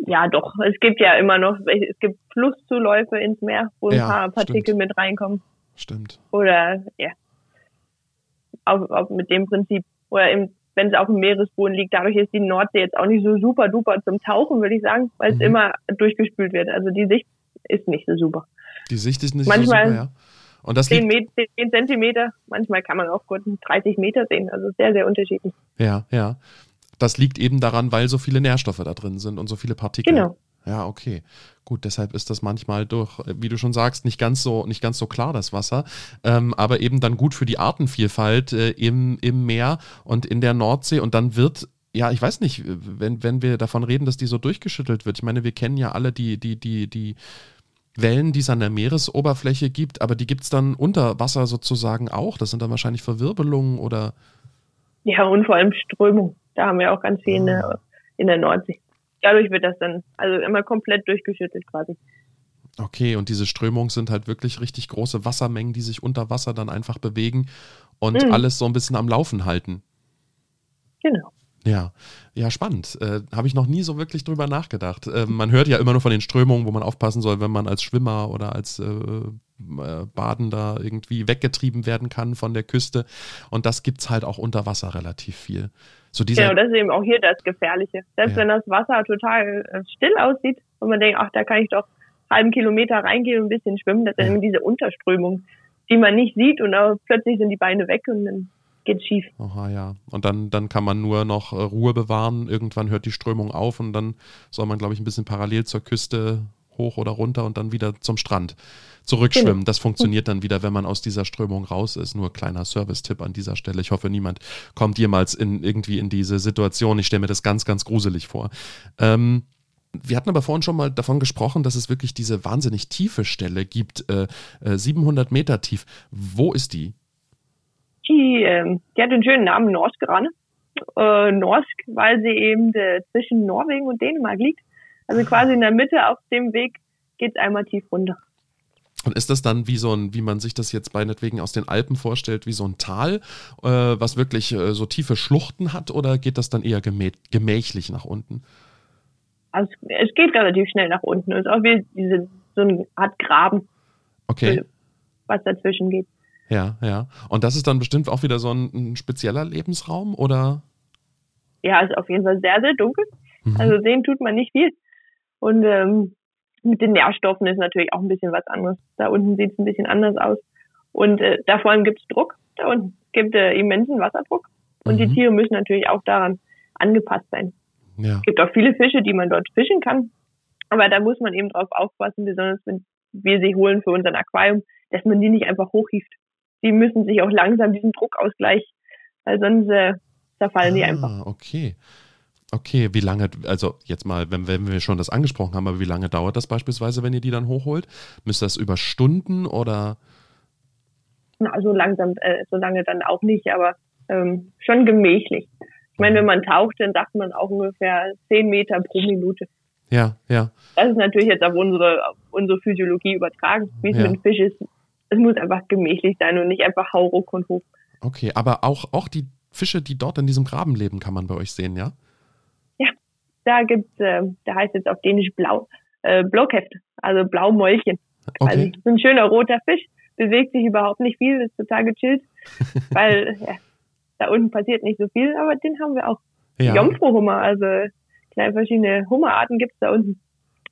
Ja, doch. Es gibt ja immer noch, es gibt Flusszuläufe ins Meer, wo ein paar Partikel stimmt. mit reinkommen. Stimmt. Oder, ja. Auch, auch mit dem Prinzip. Oder im wenn es auf dem Meeresboden liegt. Dadurch ist die Nordsee jetzt auch nicht so super duper zum Tauchen, würde ich sagen, weil es mhm. immer durchgespült wird. Also die Sicht ist nicht so super. Die Sicht ist nicht manchmal so super, ja. Und das 10, Met 10 Zentimeter, manchmal kann man auch gut 30 Meter sehen. Also sehr, sehr unterschiedlich. Ja, ja. Das liegt eben daran, weil so viele Nährstoffe da drin sind und so viele Partikel. Genau. Ja, okay. Gut, deshalb ist das manchmal durch, wie du schon sagst, nicht ganz so, nicht ganz so klar, das Wasser. Ähm, aber eben dann gut für die Artenvielfalt äh, im, im Meer und in der Nordsee. Und dann wird ja, ich weiß nicht, wenn, wenn wir davon reden, dass die so durchgeschüttelt wird. Ich meine, wir kennen ja alle die, die, die, die Wellen, die es an der Meeresoberfläche gibt, aber die gibt es dann unter Wasser sozusagen auch. Das sind dann wahrscheinlich Verwirbelungen oder. Ja, und vor allem Strömung. Da haben wir auch ganz viel in der, ah. in der Nordsee dadurch wird das dann also immer komplett durchgeschüttet quasi. Okay, und diese Strömungen sind halt wirklich richtig große Wassermengen, die sich unter Wasser dann einfach bewegen und mhm. alles so ein bisschen am Laufen halten. Genau. Ja, ja, spannend. Äh, Habe ich noch nie so wirklich drüber nachgedacht. Äh, man hört ja immer nur von den Strömungen, wo man aufpassen soll, wenn man als Schwimmer oder als äh, äh Badender irgendwie weggetrieben werden kann von der Küste. Und das gibt es halt auch unter Wasser relativ viel. So dieser, genau, das ist eben auch hier das Gefährliche. Selbst ja. wenn das Wasser total äh, still aussieht und man denkt, ach, da kann ich doch einen halben Kilometer reingehen und ein bisschen schwimmen, das ist ja. diese Unterströmung, die man nicht sieht und plötzlich sind die Beine weg und dann geht's schief. Aha, ja. Und dann, dann kann man nur noch äh, Ruhe bewahren. Irgendwann hört die Strömung auf und dann soll man, glaube ich, ein bisschen parallel zur Küste hoch oder runter und dann wieder zum Strand zurückschwimmen. Genau. Das funktioniert dann wieder, wenn man aus dieser Strömung raus ist. Nur kleiner Service-Tipp an dieser Stelle. Ich hoffe, niemand kommt jemals in, irgendwie in diese Situation. Ich stelle mir das ganz, ganz gruselig vor. Ähm, wir hatten aber vorhin schon mal davon gesprochen, dass es wirklich diese wahnsinnig tiefe Stelle gibt, äh, äh, 700 Meter tief. Wo ist die? Die, ähm, die hat den schönen Namen Norskrane. Äh, Norsk, weil sie eben äh, zwischen Norwegen und Dänemark liegt. Also quasi in der Mitte auf dem Weg geht es einmal tief runter. Und ist das dann wie so ein, wie man sich das jetzt meinetwegen aus den Alpen vorstellt, wie so ein Tal, äh, was wirklich äh, so tiefe Schluchten hat, oder geht das dann eher gemä gemächlich nach unten? Also es geht relativ schnell nach unten. Es ist auch wie diese, so eine Art Graben, okay. was dazwischen geht. Ja, ja. Und das ist dann bestimmt auch wieder so ein, ein spezieller Lebensraum, oder? Ja, ist auf jeden Fall sehr, sehr dunkel. Mhm. Also sehen tut man nicht viel. Und ähm, mit den Nährstoffen ist natürlich auch ein bisschen was anderes. Da unten sieht es ein bisschen anders aus. Und äh, da vor allem gibt es Druck. Da unten gibt äh, immensen Wasserdruck. Und mhm. die Tiere müssen natürlich auch daran angepasst sein. Ja. Es gibt auch viele Fische, die man dort fischen kann. Aber da muss man eben drauf aufpassen, besonders wenn wir sie holen für unseren Aquarium, dass man die nicht einfach hochhieft. Die müssen sich auch langsam diesen Druckausgleich, weil sonst äh, zerfallen ah, die einfach. Okay. Okay, wie lange, also jetzt mal, wenn, wenn wir schon das angesprochen haben, aber wie lange dauert das beispielsweise, wenn ihr die dann hochholt? Müsst das über Stunden oder? Na, so langsam, äh, so lange dann auch nicht, aber ähm, schon gemächlich. Ich meine, wenn man taucht, dann sagt man auch ungefähr zehn Meter pro Minute. Ja, ja. Das ist natürlich jetzt auf unsere, auf unsere Physiologie übertragen, wie es ja. mit dem Fisch ist. Es muss einfach gemächlich sein und nicht einfach hauruck und hoch. Okay, aber auch, auch die Fische, die dort in diesem Graben leben, kann man bei euch sehen, ja? da gibt's, äh, der heißt jetzt auf Dänisch Blau, äh, Blockheft, also Blaumäulchen. Okay. Also so ein schöner roter Fisch, bewegt sich überhaupt nicht viel, ist total gechillt, weil ja, da unten passiert nicht so viel, aber den haben wir auch. Ja. Jomfruhummer, also kleine verschiedene Hummerarten gibt's da unten.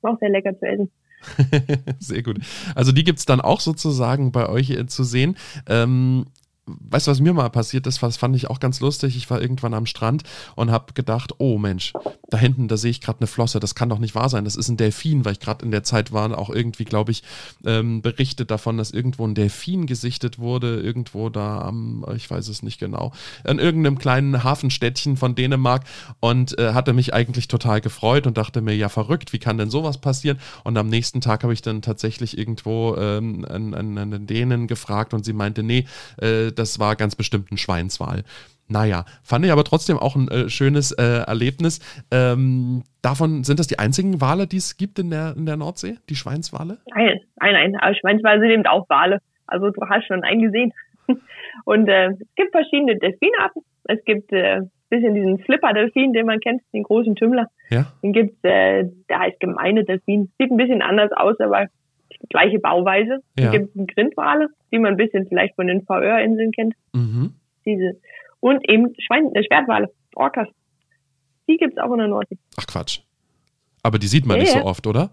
Auch sehr lecker zu essen. sehr gut. Also die gibt's dann auch sozusagen bei euch äh, zu sehen. Ähm, weißt du, was mir mal passiert ist, das fand ich auch ganz lustig. Ich war irgendwann am Strand und habe gedacht, oh Mensch, da hinten, da sehe ich gerade eine Flosse, das kann doch nicht wahr sein. Das ist ein Delfin, weil ich gerade in der Zeit war, auch irgendwie, glaube ich, ähm, berichtet davon, dass irgendwo ein Delfin gesichtet wurde, irgendwo da am, ich weiß es nicht genau, in irgendeinem kleinen Hafenstädtchen von Dänemark und äh, hatte mich eigentlich total gefreut und dachte mir, ja verrückt, wie kann denn sowas passieren? Und am nächsten Tag habe ich dann tatsächlich irgendwo ähm, einen, einen, einen Dänen gefragt und sie meinte, nee, äh, das war ganz bestimmt ein Schweinswal. Naja, fand ich aber trotzdem auch ein äh, schönes äh, Erlebnis. Ähm, davon sind das die einzigen Wale, die es gibt in der, in der Nordsee, die Schweinswale? Nein, nein, nein. Aber Schweinswale sind eben auch Wale. Also du hast schon einen gesehen. Und äh, es gibt verschiedene Delfinarten. Es gibt äh, bisschen diesen Flipper-Delfin, den man kennt, den großen Tümmler. Ja. Den gibt's, äh, der heißt gemeine Delfin. Sieht ein bisschen anders aus, aber gleiche Bauweise. Ja. Es gibt Grindwale, die man ein bisschen vielleicht von den VR-Inseln kennt. Mhm. Diese. Und eben Schwein, äh, Schwertwale, Orcas. Die gibt's auch in der Nordsee. Ach Quatsch. Aber die sieht man Ja, nicht so oft, oder?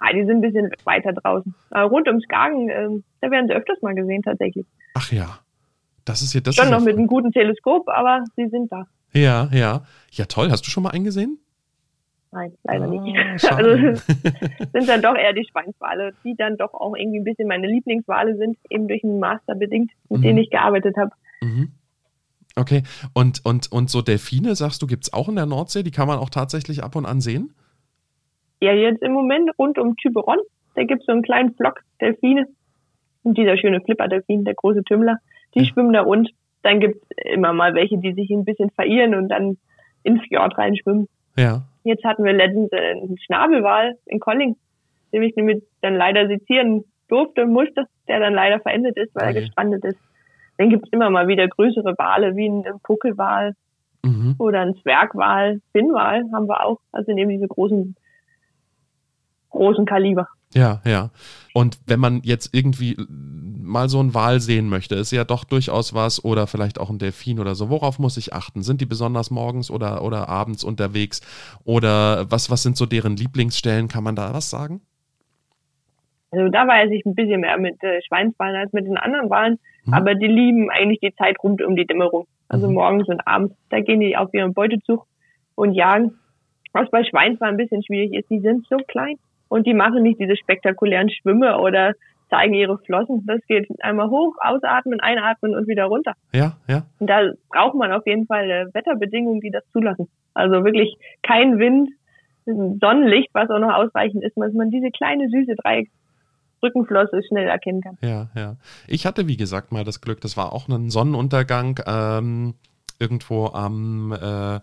Ah, die sind ein bisschen weiter draußen. Aber rund ums Skagen, ähm, da werden sie öfters mal gesehen tatsächlich. Ach ja. Das ist ja das. Schon noch mit einem guten Teleskop, aber sie sind da. Ja, ja. Ja, toll. Hast du schon mal einen gesehen? Nein, leider nicht. schade. Also sind dann doch eher die Schweinswale, die dann doch auch irgendwie ein bisschen meine Lieblingswale sind, eben durch einen Master bedingt, mit Mhm. denen ich gearbeitet habe. Mhm. Okay. Und, und, und so Delfine, sagst du, gibt es auch in der Nordsee? Die kann man auch tatsächlich ab und an sehen? Ja, jetzt im Moment rund um Tyberon, da gibt es so einen kleinen Flock Delfine. Und dieser schöne Flipper-Delfin, der große Tümmler, die Ja. schwimmen da rund. Dann gibt es immer mal welche, die sich ein bisschen verirren und dann ins Fjord reinschwimmen. Ja. Jetzt hatten wir letztens einen Schnabelwal in Colling, den ich nämlich dann leider sezieren durfte, musste, der dann leider verendet ist, weil Okay. er gestrandet ist. Dann gibt es immer mal wieder größere Wale, wie ein Puckelwal Mhm. oder ein Zwergwal, Finnwal haben wir auch. Also nehmen diese großen, großen Kaliber. Ja, ja. Und wenn man jetzt irgendwie mal so einen Wal sehen möchte, ist ja doch durchaus was oder vielleicht auch ein Delfin oder so. Worauf muss ich achten? Sind die besonders morgens oder, oder abends unterwegs? Oder was, was sind so deren Lieblingsstellen? Kann man da was sagen? Also da weiß ich ein bisschen mehr mit äh, Schweinswalen als mit den anderen Walen. Mhm. Aber die lieben eigentlich die Zeit rund um die Dämmerung. Also Mhm. morgens und abends. Da gehen die auf ihren Beutezug und jagen. Was bei Schweinswalen ein bisschen schwierig ist, die sind so klein. Und die machen nicht diese spektakulären Schwimme oder zeigen ihre Flossen. Das geht einmal hoch, ausatmen, einatmen und wieder runter. Ja, ja. Und da braucht man auf jeden Fall äh, Wetterbedingungen, die das zulassen. Also wirklich kein Wind, Sonnenlicht, was auch noch ausreichend ist, dass man diese kleine süße Dreiecksrückenflosse schnell erkennen kann. Ja, ja. Ich hatte, wie gesagt, mal das Glück, das war auch ein Sonnenuntergang ähm, irgendwo am, äh,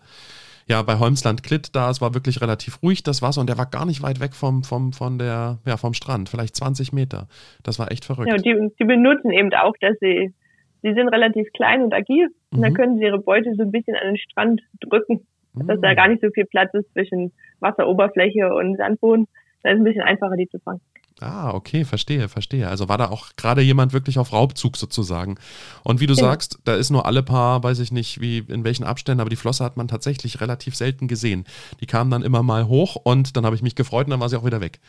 ja, bei Holmsland Klitt da. Es war wirklich relativ ruhig, das Wasser, und der war gar nicht weit weg vom, vom, von der, ja, vom Strand, vielleicht 20 Meter. Das war echt verrückt. Ja, und die, die benutzen eben auch, dass sie, sie sind relativ klein und agil. Und dann Mhm. können sie ihre Beute so ein bisschen an den Strand drücken, dass da Mhm. gar nicht so viel Platz ist zwischen Wasseroberfläche und Sandboden. Dann ist es ein bisschen einfacher, die zu fangen. Ah, okay, verstehe, verstehe. Also war da auch gerade jemand wirklich auf Raubzug sozusagen. Und wie du Genau. sagst, da ist nur alle paar, weiß ich nicht, wie in welchen Abständen, aber die Flosse hat man tatsächlich relativ selten gesehen. Die kamen dann immer mal hoch und dann habe ich mich gefreut und dann war sie auch wieder weg.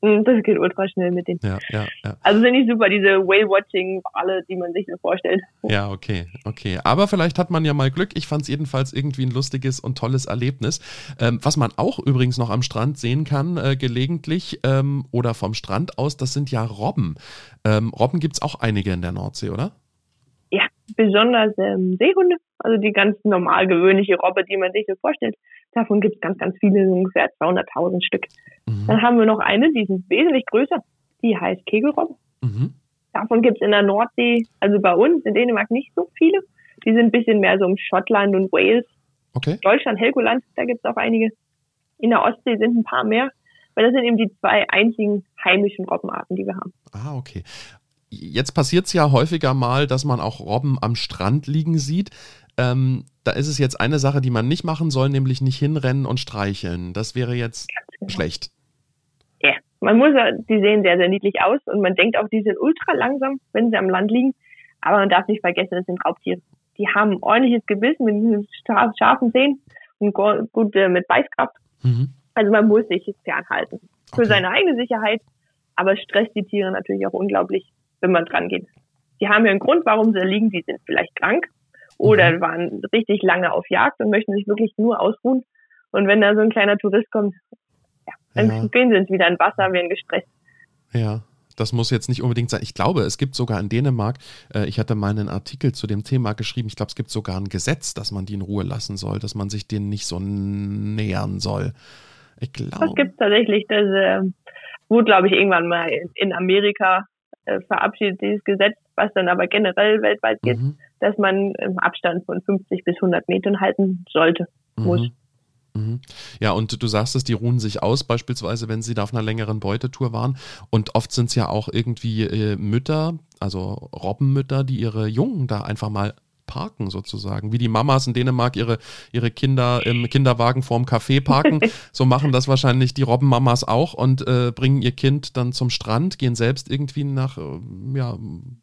Und das geht ultra schnell mit denen. Ja, ja, ja. Also sind nicht super, diese Whale-Watching-Wale, die man sich so vorstellt. Ja, okay, okay. Aber vielleicht hat man ja mal Glück. Ich fand es jedenfalls irgendwie ein lustiges und tolles Erlebnis. Ähm, was man auch übrigens noch am Strand sehen kann, äh, gelegentlich ähm, oder vom Strand aus, das sind ja Robben. Ähm, Robben gibt es auch einige in der Nordsee, oder? Besonders ähm, Seehunde, also die ganz normal gewöhnliche Robbe, die man sich so vorstellt. Davon gibt es ganz, ganz viele, ungefähr 200.000 Stück. Mhm. Dann haben wir noch eine, die ist wesentlich größer. Die heißt Kegelrobbe. Mhm. Davon gibt es in der Nordsee, also bei uns in Dänemark nicht so viele. Die sind ein bisschen mehr so um Schottland und Wales. Okay. Deutschland, Helgoland, da gibt es auch einige. In der Ostsee sind ein paar mehr, weil das sind eben die zwei einzigen heimischen Robbenarten, die wir haben. Ah, okay. Jetzt passiert es ja häufiger mal, dass man auch Robben am Strand liegen sieht. Ähm, da ist es jetzt eine Sache, die man nicht machen soll, nämlich nicht hinrennen und streicheln. Das wäre jetzt Genau. schlecht. Ja, man muss, ja- die sehen sehr, sehr niedlich aus und man denkt auch, die sind ultra langsam, wenn sie am Land liegen. Aber man darf nicht vergessen, das sind Raubtiere. Die haben ein ordentliches Gebiss mit diesen scharfen Zähnen und gut äh, mit Beißkraft. Mhm. Also man muss sich fernhalten. Für Okay. seine eigene Sicherheit, aber es stresst die Tiere natürlich auch unglaublich, wenn man dran geht. die haben ja einen Grund, warum sie liegen. Die sind vielleicht krank oder Mhm. waren richtig lange auf Jagd und möchten sich wirklich nur ausruhen. Und wenn da so ein kleiner Tourist kommt, ja, dann Ja. gehen sie wieder in Wasser, werden gestresst. Ja, das muss jetzt nicht unbedingt sein. Ich glaube, es gibt sogar in Dänemark, äh, ich hatte mal einen Artikel zu dem Thema geschrieben, ich glaube, es gibt sogar ein Gesetz, dass man die in Ruhe lassen soll, dass man sich denen nicht so nähern soll. Ich Das glaube. gibt es tatsächlich. Das äh, wurde, glaube ich, irgendwann mal in, in Amerika äh, verabschiedet, dieses Gesetz, was dann aber generell weltweit gilt, Mhm, dass man im Abstand von 50 bis 100 Metern halten sollte. muss. mhm, mhm. Ja, und du sagst es, die ruhen sich aus, beispielsweise, wenn sie da auf einer längeren Beutetour waren. Und oft sind es ja auch irgendwie äh, Mütter, also Robbenmütter, die ihre Jungen da einfach mal parken sozusagen. Wie die Mamas in Dänemark ihre, ihre Kinder im Kinderwagen vorm Café parken. so machen das wahrscheinlich die Robbenmamas auch und äh, bringen ihr Kind dann zum Strand, gehen selbst irgendwie nach äh, ja,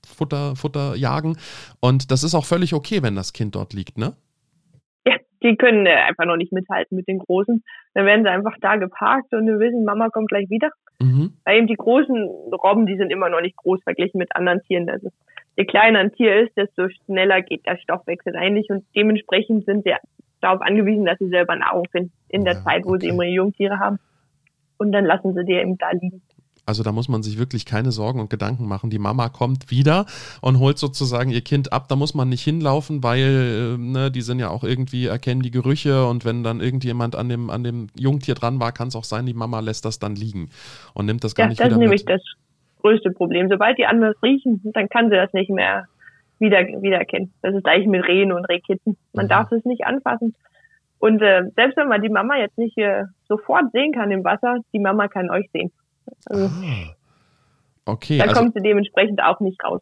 Futter, Futter jagen. Und das ist auch völlig okay, wenn das Kind dort liegt, ne? Ja, die können äh, einfach noch nicht mithalten mit den Großen. Dann werden sie einfach da geparkt und wir wissen, Mama kommt gleich wieder. Mhm. Weil eben die großen Robben, die sind immer noch nicht groß verglichen mit anderen Tieren. Also je kleiner ein Tier ist, desto schneller geht der Stoffwechsel eigentlich und dementsprechend sind sie darauf angewiesen, dass sie selber Nahrung finden in der Ja, Zeit, wo sie okay. immer Jungtiere haben. Und dann lassen sie die eben da liegen. Also da muss man sich wirklich keine Sorgen und Gedanken machen. Die Mama kommt wieder und holt sozusagen ihr Kind ab. Da muss man nicht hinlaufen, weil äh, ne, die sind ja auch irgendwie, erkennen die Gerüche und wenn dann irgendjemand an dem, an dem Jungtier dran war, kann es auch sein, die Mama lässt das dann liegen und nimmt das gar Ja, nicht das wieder mit. das größte Problem. Sobald die anders riechen, dann kann sie das nicht mehr wieder, wiedererkennen. Das ist gleich mit Rehen und Rehkitten. Man Mhm. darf es nicht anfassen. Und äh, selbst wenn man die Mama jetzt nicht äh, sofort sehen kann im Wasser, die Mama kann euch sehen. Also, Ah. Okay, dann also kommt sie dementsprechend auch nicht raus.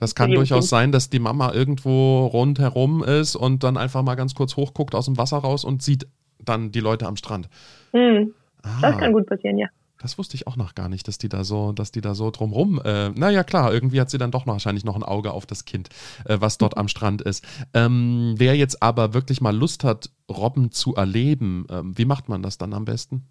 das kann durchaus Kind. sein, dass die Mama irgendwo rundherum ist und dann einfach mal ganz kurz hochguckt aus dem Wasser raus und sieht dann die Leute am Strand. Hm, das Ah. kann gut passieren, ja. Das wusste ich auch noch gar nicht, dass die da so, dass die da so drumrum. Äh, naja, klar, irgendwie hat sie dann doch noch wahrscheinlich noch ein Auge auf das Kind, äh, was dort am Strand ist. Ähm, wer jetzt aber wirklich mal Lust hat, Robben zu erleben, ähm, wie macht man das dann am besten?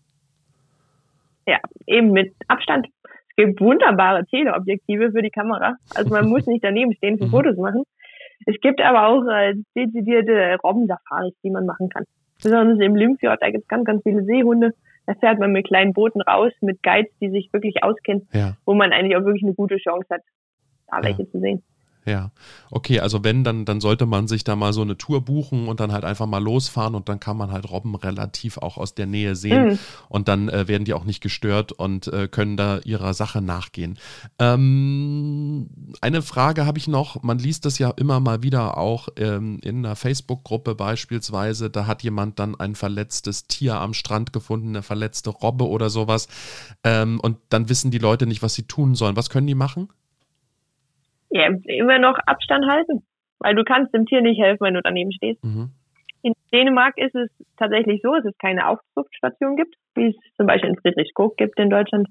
Ja, eben mit Abstand. Es gibt wunderbare Teleobjektive für die Kamera. Also man muss nicht daneben stehen für Mhm. Fotos machen. Es gibt aber auch äh, dezidierte Robbensafaris, die man machen kann. Besonders im Limfjord, da gibt es ganz, ganz viele Seehunde. Da fährt man mit kleinen Booten raus, mit Guides, die sich wirklich auskennen, Ja, wo man eigentlich auch wirklich eine gute Chance hat, da Ja. welche zu sehen. Ja. Okay, also wenn, dann, dann sollte man sich da mal so eine Tour buchen und dann halt einfach mal losfahren und dann kann man halt Robben relativ auch aus der Nähe sehen. Mhm. und dann äh, werden die auch nicht gestört und äh, können da ihrer Sache nachgehen. Ähm, eine Frage habe ich noch. Man liest das ja immer mal wieder auch ähm, in einer Facebook-Gruppe beispielsweise. Da hat jemand dann ein verletztes Tier am Strand gefunden, eine verletzte Robbe oder sowas. Ähm, und dann wissen die Leute nicht, was sie tun sollen. Was können die machen? Ja, immer noch Abstand halten, weil du kannst dem Tier nicht helfen, wenn du daneben stehst. Mhm. In Dänemark ist es tatsächlich so, dass es keine Aufzuchtstation gibt, wie es zum Beispiel in Friedrichskoog gibt in Deutschland.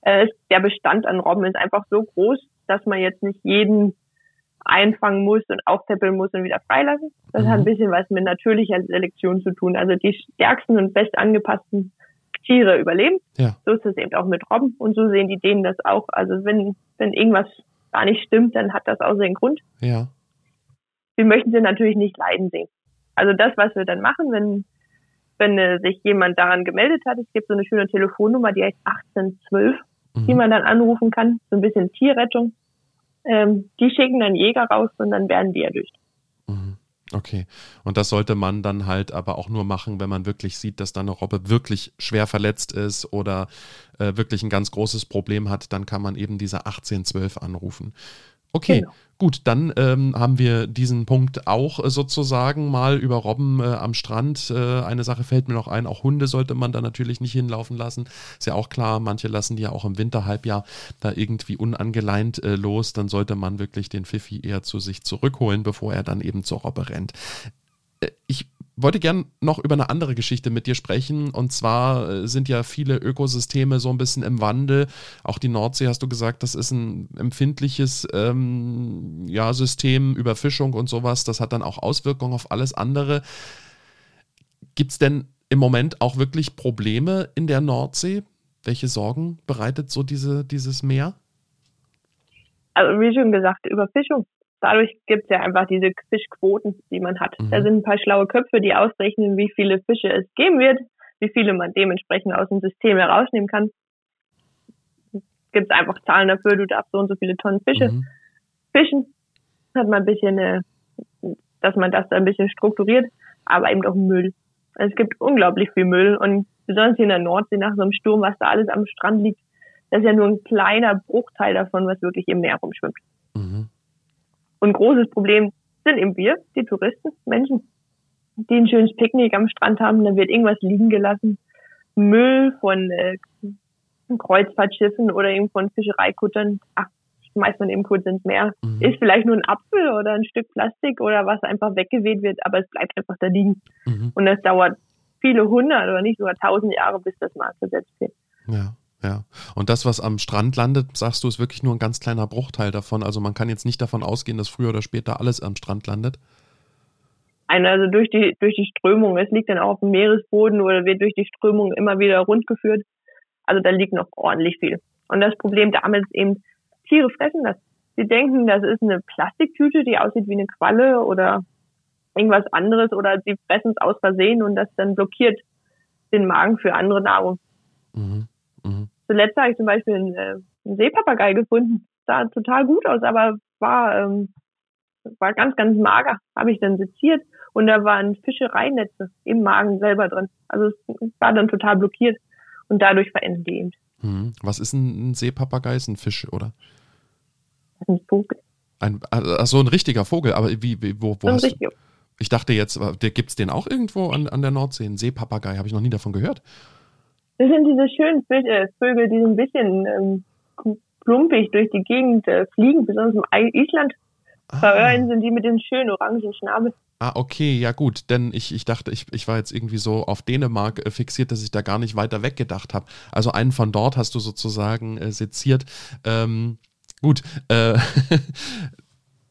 Äh, der Bestand an Robben ist einfach so groß, dass man jetzt nicht jeden einfangen muss und aufpäppeln muss und wieder freilassen. Das Mhm. hat ein bisschen was mit natürlicher Selektion zu tun. Also die stärksten und best angepassten Tiere überleben. Ja. So ist es eben auch mit Robben und so sehen die Dänen das auch. Also wenn, wenn irgendwas gar nicht stimmt, dann hat das auch seinen Grund Ja. wir möchten sie natürlich nicht leiden sehen. Also das, was wir dann machen, wenn, wenn äh, sich jemand daran gemeldet hat, es gibt so eine schöne Telefonnummer, die heißt 1812, die Mhm. man dann anrufen kann, so ein bisschen Tierrettung. Ähm, die schicken dann Jäger raus und dann werden die erlöst. Okay. Und das sollte man dann halt aber auch nur machen, wenn man wirklich sieht, dass da eine Robbe wirklich schwer verletzt ist oder äh, wirklich ein ganz großes Problem hat, dann kann man eben diese 1812 anrufen. Okay, Genau. gut, dann ähm, haben wir diesen Punkt auch äh, sozusagen mal über Robben äh, am Strand. Äh, eine Sache fällt mir noch ein, auch Hunde sollte man da natürlich nicht hinlaufen lassen. Ist ja auch klar, manche lassen die ja auch im Winterhalbjahr da irgendwie unangeleint äh, los. Dann sollte man wirklich den Pfiffi eher zu sich zurückholen, bevor er dann eben zur Robbe rennt. Äh, Ich wollte gern noch über eine andere Geschichte mit dir sprechen. Und zwar äh, sind ja viele Ökosysteme so ein bisschen im Wandel. Auch die Nordsee, hast du gesagt, das ist ein empfindliches ähm, ja, System, Überfischung und sowas. Das hat dann auch Auswirkungen auf alles andere. Gibt es denn im Moment auch wirklich Probleme in der Nordsee? Welche Sorgen bereitet so diese, dieses Meer? Also wie schon gesagt, Überfischung. Dadurch gibt es ja einfach diese Fischquoten, die man hat. Mhm. Da sind ein paar schlaue Köpfe, die ausrechnen, wie viele Fische es geben wird, wie viele man dementsprechend aus dem System herausnehmen kann. Gibt es einfach Zahlen dafür, du darfst so und so viele Tonnen Fische mhm. fischen. Hat man ein bisschen, äh, dass man das da ein bisschen strukturiert, aber eben auch Müll. Also es gibt unglaublich viel Müll und besonders hier in der Nordsee nach so einem Sturm, was da alles am Strand liegt, das ist ja nur ein kleiner Bruchteil davon, was wirklich im Meer rumschwimmt. Mhm. Und ein großes Problem sind eben wir, die Touristen, Menschen, die ein schönes Picknick am Strand haben, dann wird irgendwas liegen gelassen. Müll von äh, Kreuzfahrtschiffen oder eben von Fischereikuttern, ach, schmeißt man eben kurz ins Meer. Mhm. Ist vielleicht nur ein Apfel oder ein Stück Plastik oder was einfach weggeweht wird, aber es bleibt einfach da liegen. Mhm. Und das dauert viele hundert oder nicht sogar tausend Jahre, bis das mal versetzt wird. Ja. Ja, und das, was am Strand landet, sagst du, ist wirklich nur ein ganz kleiner Bruchteil davon. Also man kann jetzt nicht davon ausgehen, dass früher oder später alles am Strand landet. Also durch die, durch die Strömung, es liegt dann auch auf dem Meeresboden oder wird durch die Strömung immer wieder rundgeführt. Also da liegt noch ordentlich viel. Und das Problem damit ist eben, Tiere fressen das. Sie denken, das ist eine Plastiktüte, die aussieht wie eine Qualle oder irgendwas anderes oder sie fressen es aus Versehen und das dann blockiert den Magen für andere Nahrung. Mhm. Zuletzt habe ich zum Beispiel einen, äh, einen Seepapagei gefunden. Sah total gut aus, aber war, ähm, war ganz, ganz mager. Habe ich dann seziert und da waren Fischereinetze im Magen selber drin. Also es war dann total blockiert und dadurch verenden die eben. Mhm. Was ist ein Seepapagei? Ist ein Fisch, oder? ein Vogel. Ein, also ein richtiger Vogel, aber wie, wie wo, wo hast du? Ich dachte jetzt, gibt es den auch irgendwo an, an der Nordsee? Ein Seepapagei, habe ich noch nie davon gehört. Das sind diese schönen äh, Vögel, die so ein bisschen ähm, klumpig durch die Gegend äh, fliegen, besonders im Island. Ah. sind die mit dem schönen orangen Schnabel. Ah, okay, ja gut, denn ich, ich dachte, ich, ich war jetzt irgendwie so auf Dänemark äh, fixiert, dass ich da gar nicht weiter weggedacht habe. Also einen von dort hast du sozusagen äh, seziert. Ähm, gut, äh,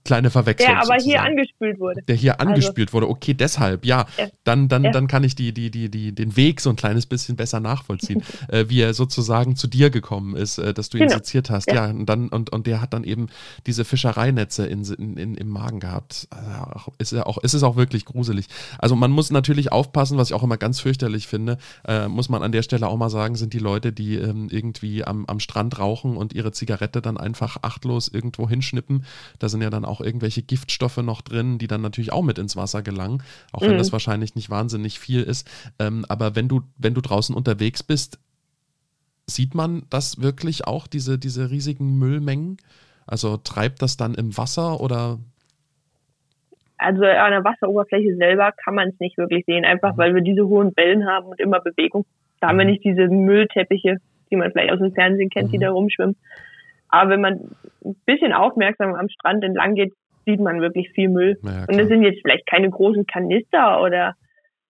kleine Verwechslung. Der aber sozusagen. hier angespült wurde. Der hier also angespült also, wurde. Okay, deshalb, ja. ja. Dann, dann, ja. dann kann ich die, die, die, die, den Weg so ein kleines bisschen besser nachvollziehen, äh, wie er sozusagen zu dir gekommen ist, äh, dass du ihn genau. seziert hast. Ja. ja, und dann, und, und der hat dann eben diese Fischereinetze in, in, in, im Magen gehabt. Also ist, ja auch, ist es auch wirklich gruselig. Also man muss natürlich aufpassen, was ich auch immer ganz fürchterlich finde, äh, muss man an der Stelle auch mal sagen, sind die Leute, die ähm, irgendwie am, am Strand rauchen und ihre Zigarette dann einfach achtlos irgendwo hinschnippen. Da sind ja dann auch auch irgendwelche Giftstoffe noch drin, die dann natürlich auch mit ins Wasser gelangen, auch wenn mhm. das wahrscheinlich nicht wahnsinnig viel ist. Ähm, aber wenn du, wenn du draußen unterwegs bist, sieht man das wirklich auch, diese, diese riesigen Müllmengen? Also treibt das dann im Wasser oder? Also an der Wasseroberfläche selber kann man es nicht wirklich sehen, einfach mhm. weil wir diese hohen Wellen haben und immer Bewegung. Da haben wir mhm. nicht diese Müllteppiche, die man vielleicht aus dem Fernsehen kennt, mhm. die da rumschwimmen. Aber wenn man ein bisschen aufmerksam am Strand entlang geht, sieht man wirklich viel Müll. Ja, und das sind jetzt vielleicht keine großen Kanister oder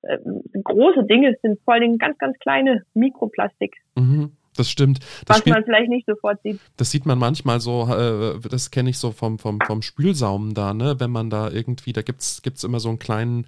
äh, große Dinge, es sind vor allen Dingen ganz, ganz kleine Mikroplastik. Mhm. Das stimmt. Das Was man vielleicht nicht sofort sieht. Das sieht man manchmal so, äh, das kenne ich so vom, vom, vom Spülsaum da, ne? Wenn man da irgendwie, da gibt's gibt's immer so einen kleinen,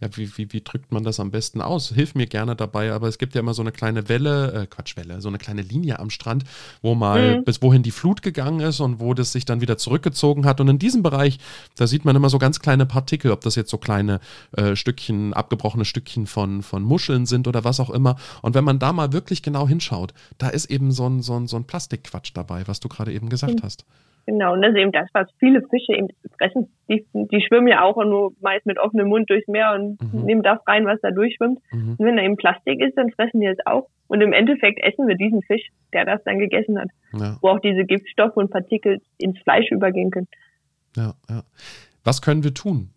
ja, wie, wie, wie drückt man das am besten aus? Hilf mir gerne dabei, aber es gibt ja immer so eine kleine Welle, äh, Quatschwelle, so eine kleine Linie am Strand, wo mal mhm. bis wohin die Flut gegangen ist und wo das sich dann wieder zurückgezogen hat. Und in diesem Bereich, da sieht man immer so ganz kleine Partikel, ob das jetzt so kleine äh, Stückchen, abgebrochene Stückchen von, von Muscheln sind oder was auch immer. Und wenn man da mal wirklich genau hinschaut, da ist eben so ein, so ein, so ein Plastikquatsch dabei, was du gerade eben gesagt mhm. hast. Genau, und das ist eben das, was viele Fische eben fressen. Die, die schwimmen ja auch nur meist mit offenem Mund durchs Meer und mhm. nehmen das rein, was da durchschwimmt. Mhm. Und wenn da eben Plastik ist, dann fressen die es auch. Und im Endeffekt essen wir diesen Fisch, der das dann gegessen hat. Ja. Wo auch diese Giftstoffe und Partikel ins Fleisch übergehen können. Ja, ja. Was können wir tun?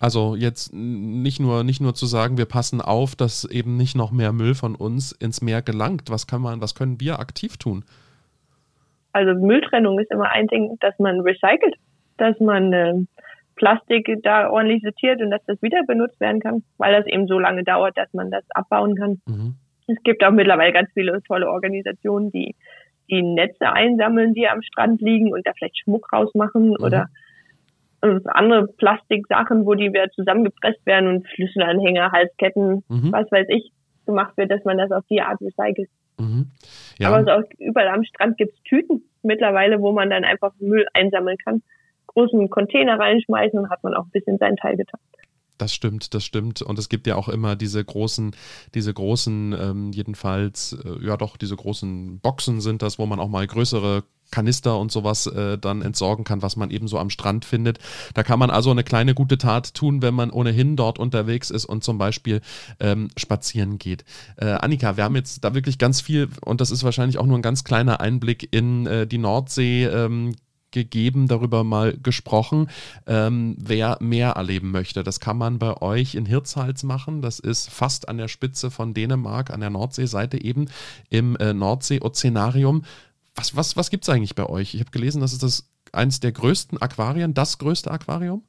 Also jetzt nicht nur, nicht nur zu sagen, wir passen auf, dass eben nicht noch mehr Müll von uns ins Meer gelangt. Was kann man, was können wir aktiv tun? Also Mülltrennung ist immer ein Ding, dass man recycelt, dass man äh, Plastik da ordentlich sortiert und dass das wieder benutzt werden kann, weil das eben so lange dauert, dass man das abbauen kann. Mhm. Es gibt auch mittlerweile ganz viele tolle Organisationen, die die Netze einsammeln, die am Strand liegen und da vielleicht Schmuck rausmachen mhm. oder äh, andere Plastiksachen, wo die wieder zusammengepresst werden und Schlüsselanhänger, Halsketten, mhm. was weiß ich, gemacht wird, dass man das auf die Art recycelt. Mhm. Ja. Aber auch überall am Strand gibt's Tüten mittlerweile, wo man dann einfach Müll einsammeln kann. Großen Container reinschmeißen und hat man auch ein bisschen seinen Teil getan. Das stimmt, das stimmt. Und es gibt ja auch immer diese großen, diese großen, ähm, jedenfalls, äh, ja doch, diese großen Boxen sind das, wo man auch mal größere Kanister und sowas äh, dann entsorgen kann, was man eben so am Strand findet. Da kann man also eine kleine gute Tat tun, wenn man ohnehin dort unterwegs ist und zum Beispiel ähm, spazieren geht. Äh, Annika, wir haben jetzt da wirklich ganz viel und das ist wahrscheinlich auch nur ein ganz kleiner Einblick in äh, die Nordsee ähm, gegeben, darüber mal gesprochen, ähm, wer mehr erleben möchte. Das kann man bei euch in Hirtshals machen. Das ist fast an der Spitze von Dänemark, an der Nordseeseite eben im äh, Nordsee-Ozeanarium. Was, was, was gibt es eigentlich bei euch? Ich habe gelesen, das ist das eines der größten Aquarien, das größte Aquarium?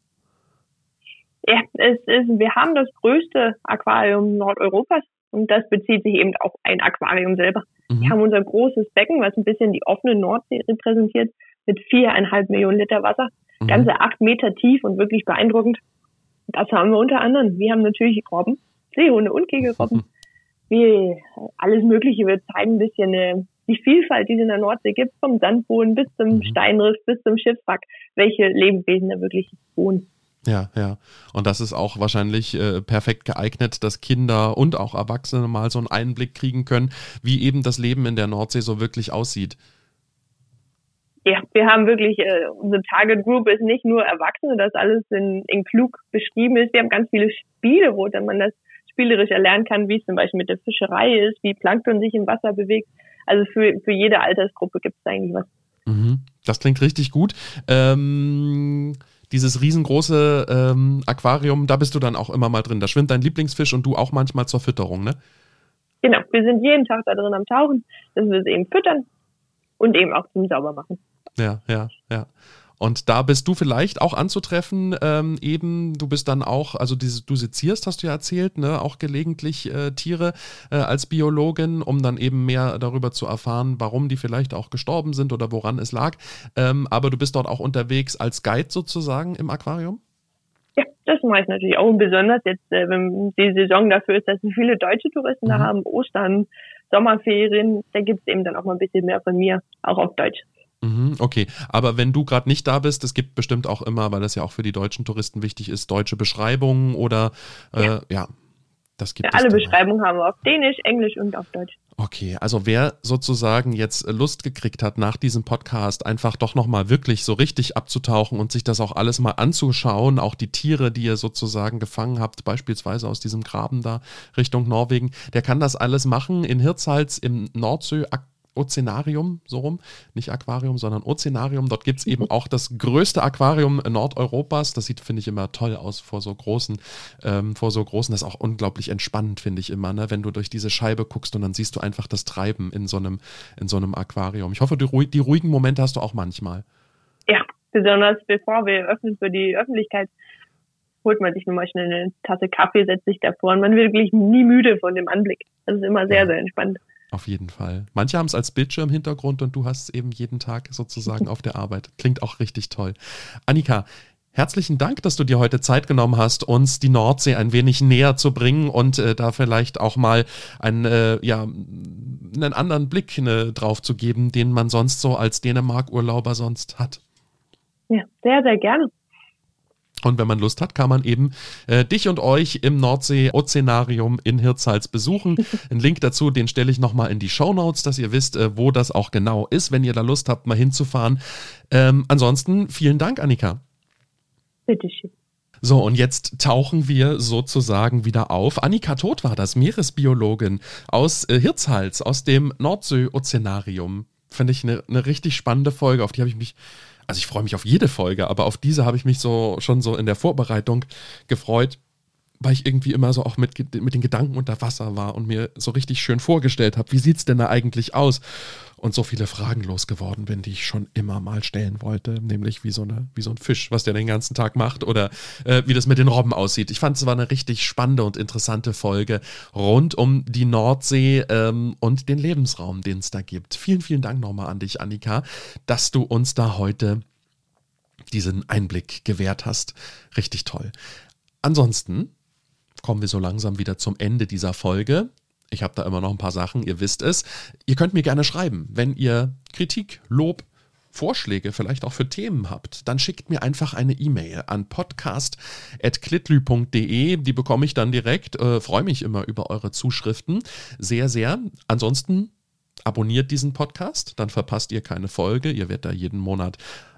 Ja, es ist, wir haben das größte Aquarium Nordeuropas und das bezieht sich eben auf ein Aquarium selber. Mhm. Wir haben unser großes Becken, was ein bisschen die offene Nordsee repräsentiert mit viereinhalb Millionen Liter Wasser. Mhm. Ganze acht Meter tief und wirklich beeindruckend. Das haben wir unter anderem. Wir haben natürlich Robben, Seehunde und Kegelrobben. Mhm. Wie alles Mögliche. Wir zeigen ein bisschen äh, die Vielfalt, die es in der Nordsee gibt, vom Sandboden bis zum mhm. Steinriff, bis zum Schiffswrack, welche Lebewesen da wirklich wohnen. Ja, ja. Und das ist auch wahrscheinlich äh, perfekt geeignet, dass Kinder und auch Erwachsene mal so einen Einblick kriegen können, wie eben das Leben in der Nordsee so wirklich aussieht ja, wir haben wirklich, äh, unsere Target Group ist nicht nur Erwachsene, das alles in, in klug beschrieben ist. Wir haben ganz viele Spiele, wo dann man das spielerisch erlernen kann, wie es zum Beispiel mit der Fischerei ist, wie Plankton sich im Wasser bewegt. Also für, für jede Altersgruppe gibt es eigentlich was. Mhm. Das klingt richtig gut. Ähm, dieses riesengroße ähm, Aquarium, da bist du dann auch immer mal drin. Da schwimmt dein Lieblingsfisch und du auch manchmal zur Fütterung, ne? Genau, wir sind jeden Tag da drin am Tauchen, dass wir sie eben füttern und eben auch zum Saubermachen. Ja, ja, ja. Und da bist du vielleicht auch anzutreffen, ähm, eben, du bist dann auch, also diese, du sezierst, hast du ja erzählt, ne, auch gelegentlich äh, Tiere äh, als Biologin, um dann eben mehr darüber zu erfahren, warum die vielleicht auch gestorben sind oder woran es lag. Ähm, aber du bist dort auch unterwegs als Guide sozusagen im Aquarium? Ja, das mache ich natürlich auch. Und besonders jetzt, äh, wenn die Saison dafür ist, dass wir viele deutsche Touristen mhm. da haben, Ostern, Sommerferien, da gibt es eben dann auch mal ein bisschen mehr von mir, auch auf Deutsch. Mhm, okay, aber wenn du gerade nicht da bist, es gibt bestimmt auch immer, weil das ja auch für die deutschen Touristen wichtig ist, deutsche Beschreibungen oder äh, ja. ja. Das gibt ja, alle Beschreibungen haben wir auf Dänisch, Englisch und auf Deutsch. Okay, also wer sozusagen jetzt Lust gekriegt hat, nach diesem Podcast einfach doch nochmal wirklich so richtig abzutauchen und sich das auch alles mal anzuschauen, auch die Tiere, die ihr sozusagen gefangen habt, beispielsweise aus diesem Graben da Richtung Norwegen, der kann das alles machen in Hirtshals im Nordsee Ozeanarium, so rum, nicht Aquarium, sondern Ozeanarium. Dort gibt es eben auch das größte Aquarium Nordeuropas. Das sieht, finde ich, immer toll aus vor so großen, ähm, vor so großen. Das ist auch unglaublich entspannend, finde ich immer, ne? wenn du durch diese Scheibe guckst und dann siehst du einfach das Treiben in so einem, in so einem Aquarium. Ich hoffe, die, die ruhigen Momente hast du auch manchmal. Ja, besonders bevor wir öffnen für die Öffentlichkeit holt man sich nur mal schnell eine Tasse Kaffee, setzt sich davor und man wird wirklich nie müde von dem Anblick. Das ist immer sehr, sehr entspannt. Auf jeden Fall. Manche haben es als Bildschirmhintergrund und du hast es eben jeden Tag sozusagen auf der Arbeit. Klingt auch richtig toll. Annika, Herzlichen Dank, dass du dir heute Zeit genommen hast, uns die Nordsee ein wenig näher zu bringen und äh, da vielleicht auch mal einen, äh, ja, einen anderen Blick ne, drauf zu geben, den man sonst so als Dänemark-Urlauber sonst hat. Ja, sehr, sehr gerne. Und wenn man Lust hat, kann man eben äh, dich und euch im Nordsee-Ozeanarium in Hirtshals besuchen. Einen Link dazu, den stelle ich nochmal in die Show Notes, dass ihr wisst, äh, wo das auch genau ist, wenn ihr da Lust habt, mal hinzufahren. Ähm, ansonsten vielen Dank, Annika. Bitteschön. So, und jetzt tauchen wir sozusagen wieder auf. Annika Todt war das, Meeresbiologin aus äh, Hirtshals, aus dem Nordsee-Ozeanarium. Finde ich eine ne richtig spannende Folge, auf die habe ich mich also ich freue mich auf jede Folge, aber auf diese habe ich mich so schon so in der Vorbereitung gefreut, weil ich irgendwie immer so auch mit, mit den Gedanken unter Wasser war und mir so richtig schön vorgestellt habe, wie sieht es denn da eigentlich aus? Und so viele Fragen losgeworden bin, die ich schon immer mal stellen wollte, nämlich wie so, eine, wie so ein Fisch, was der den ganzen Tag macht oder äh, wie das mit den Robben aussieht. Ich fand es war eine richtig spannende und interessante Folge rund um die Nordsee ähm, und den Lebensraum, den es da gibt. Vielen, vielen Dank nochmal an dich, Annika, dass du uns da heute diesen Einblick gewährt hast. Richtig toll. Ansonsten kommen wir so langsam wieder zum Ende dieser Folge. Ich habe da immer noch ein paar Sachen, ihr wisst es. Ihr könnt mir gerne schreiben, wenn ihr Kritik, Lob, Vorschläge, vielleicht auch für Themen habt, dann schickt mir einfach eine E-Mail an podcast.klitlü.de. Die bekomme ich dann direkt. Äh, Freue mich immer über eure Zuschriften. Sehr, sehr. Ansonsten abonniert diesen Podcast, dann verpasst ihr keine Folge. Ihr werdet da jeden Monat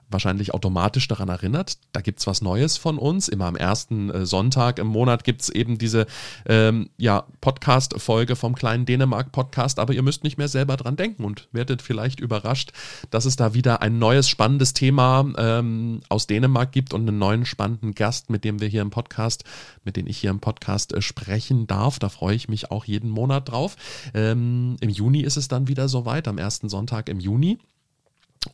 wahrscheinlich automatisch daran erinnert, da gibt es was Neues von uns. Immer am ersten äh, Sonntag im Monat gibt es eben diese ähm, ja, Podcast-Folge vom kleinen Dänemark-Podcast, aber ihr müsst nicht mehr selber dran denken und werdet vielleicht überrascht, dass es da wieder ein neues spannendes Thema ähm, aus Dänemark gibt und einen neuen spannenden Gast, mit dem wir hier im Podcast, mit dem ich hier im Podcast äh, sprechen darf. Da freue ich mich auch jeden Monat drauf. Ähm, Im Juni ist es dann wieder soweit, am ersten Sonntag im Juni.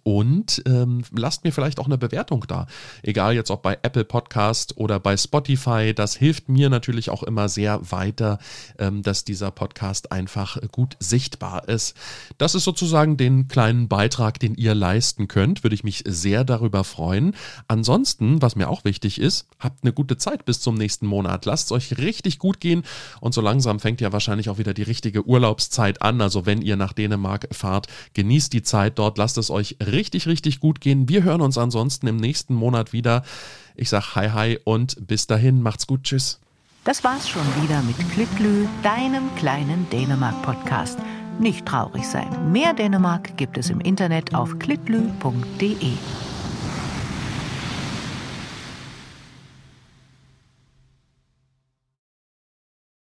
Und ähm, lasst mir vielleicht auch eine Bewertung da. Egal jetzt ob bei Apple Podcast oder bei Spotify. Das hilft mir natürlich auch immer sehr weiter, ähm, dass dieser Podcast einfach gut sichtbar ist. Das ist sozusagen den kleinen Beitrag, den ihr leisten könnt. Würde ich mich sehr darüber freuen. Ansonsten, was mir auch wichtig ist, habt eine gute Zeit bis zum nächsten Monat. Lasst es euch richtig gut gehen. Und so langsam fängt ja wahrscheinlich auch wieder die richtige Urlaubszeit an. Also wenn ihr nach Dänemark fahrt, genießt die Zeit dort. Lasst es euch richtig, richtig gut gehen. Wir hören uns ansonsten im nächsten Monat wieder. Ich sage Hi, Hi und bis dahin. Macht's gut. Tschüss. Das war's schon wieder mit Klitlü, deinem kleinen Dänemark-Podcast. Nicht traurig sein. Mehr Dänemark gibt es im Internet auf klitlü.de.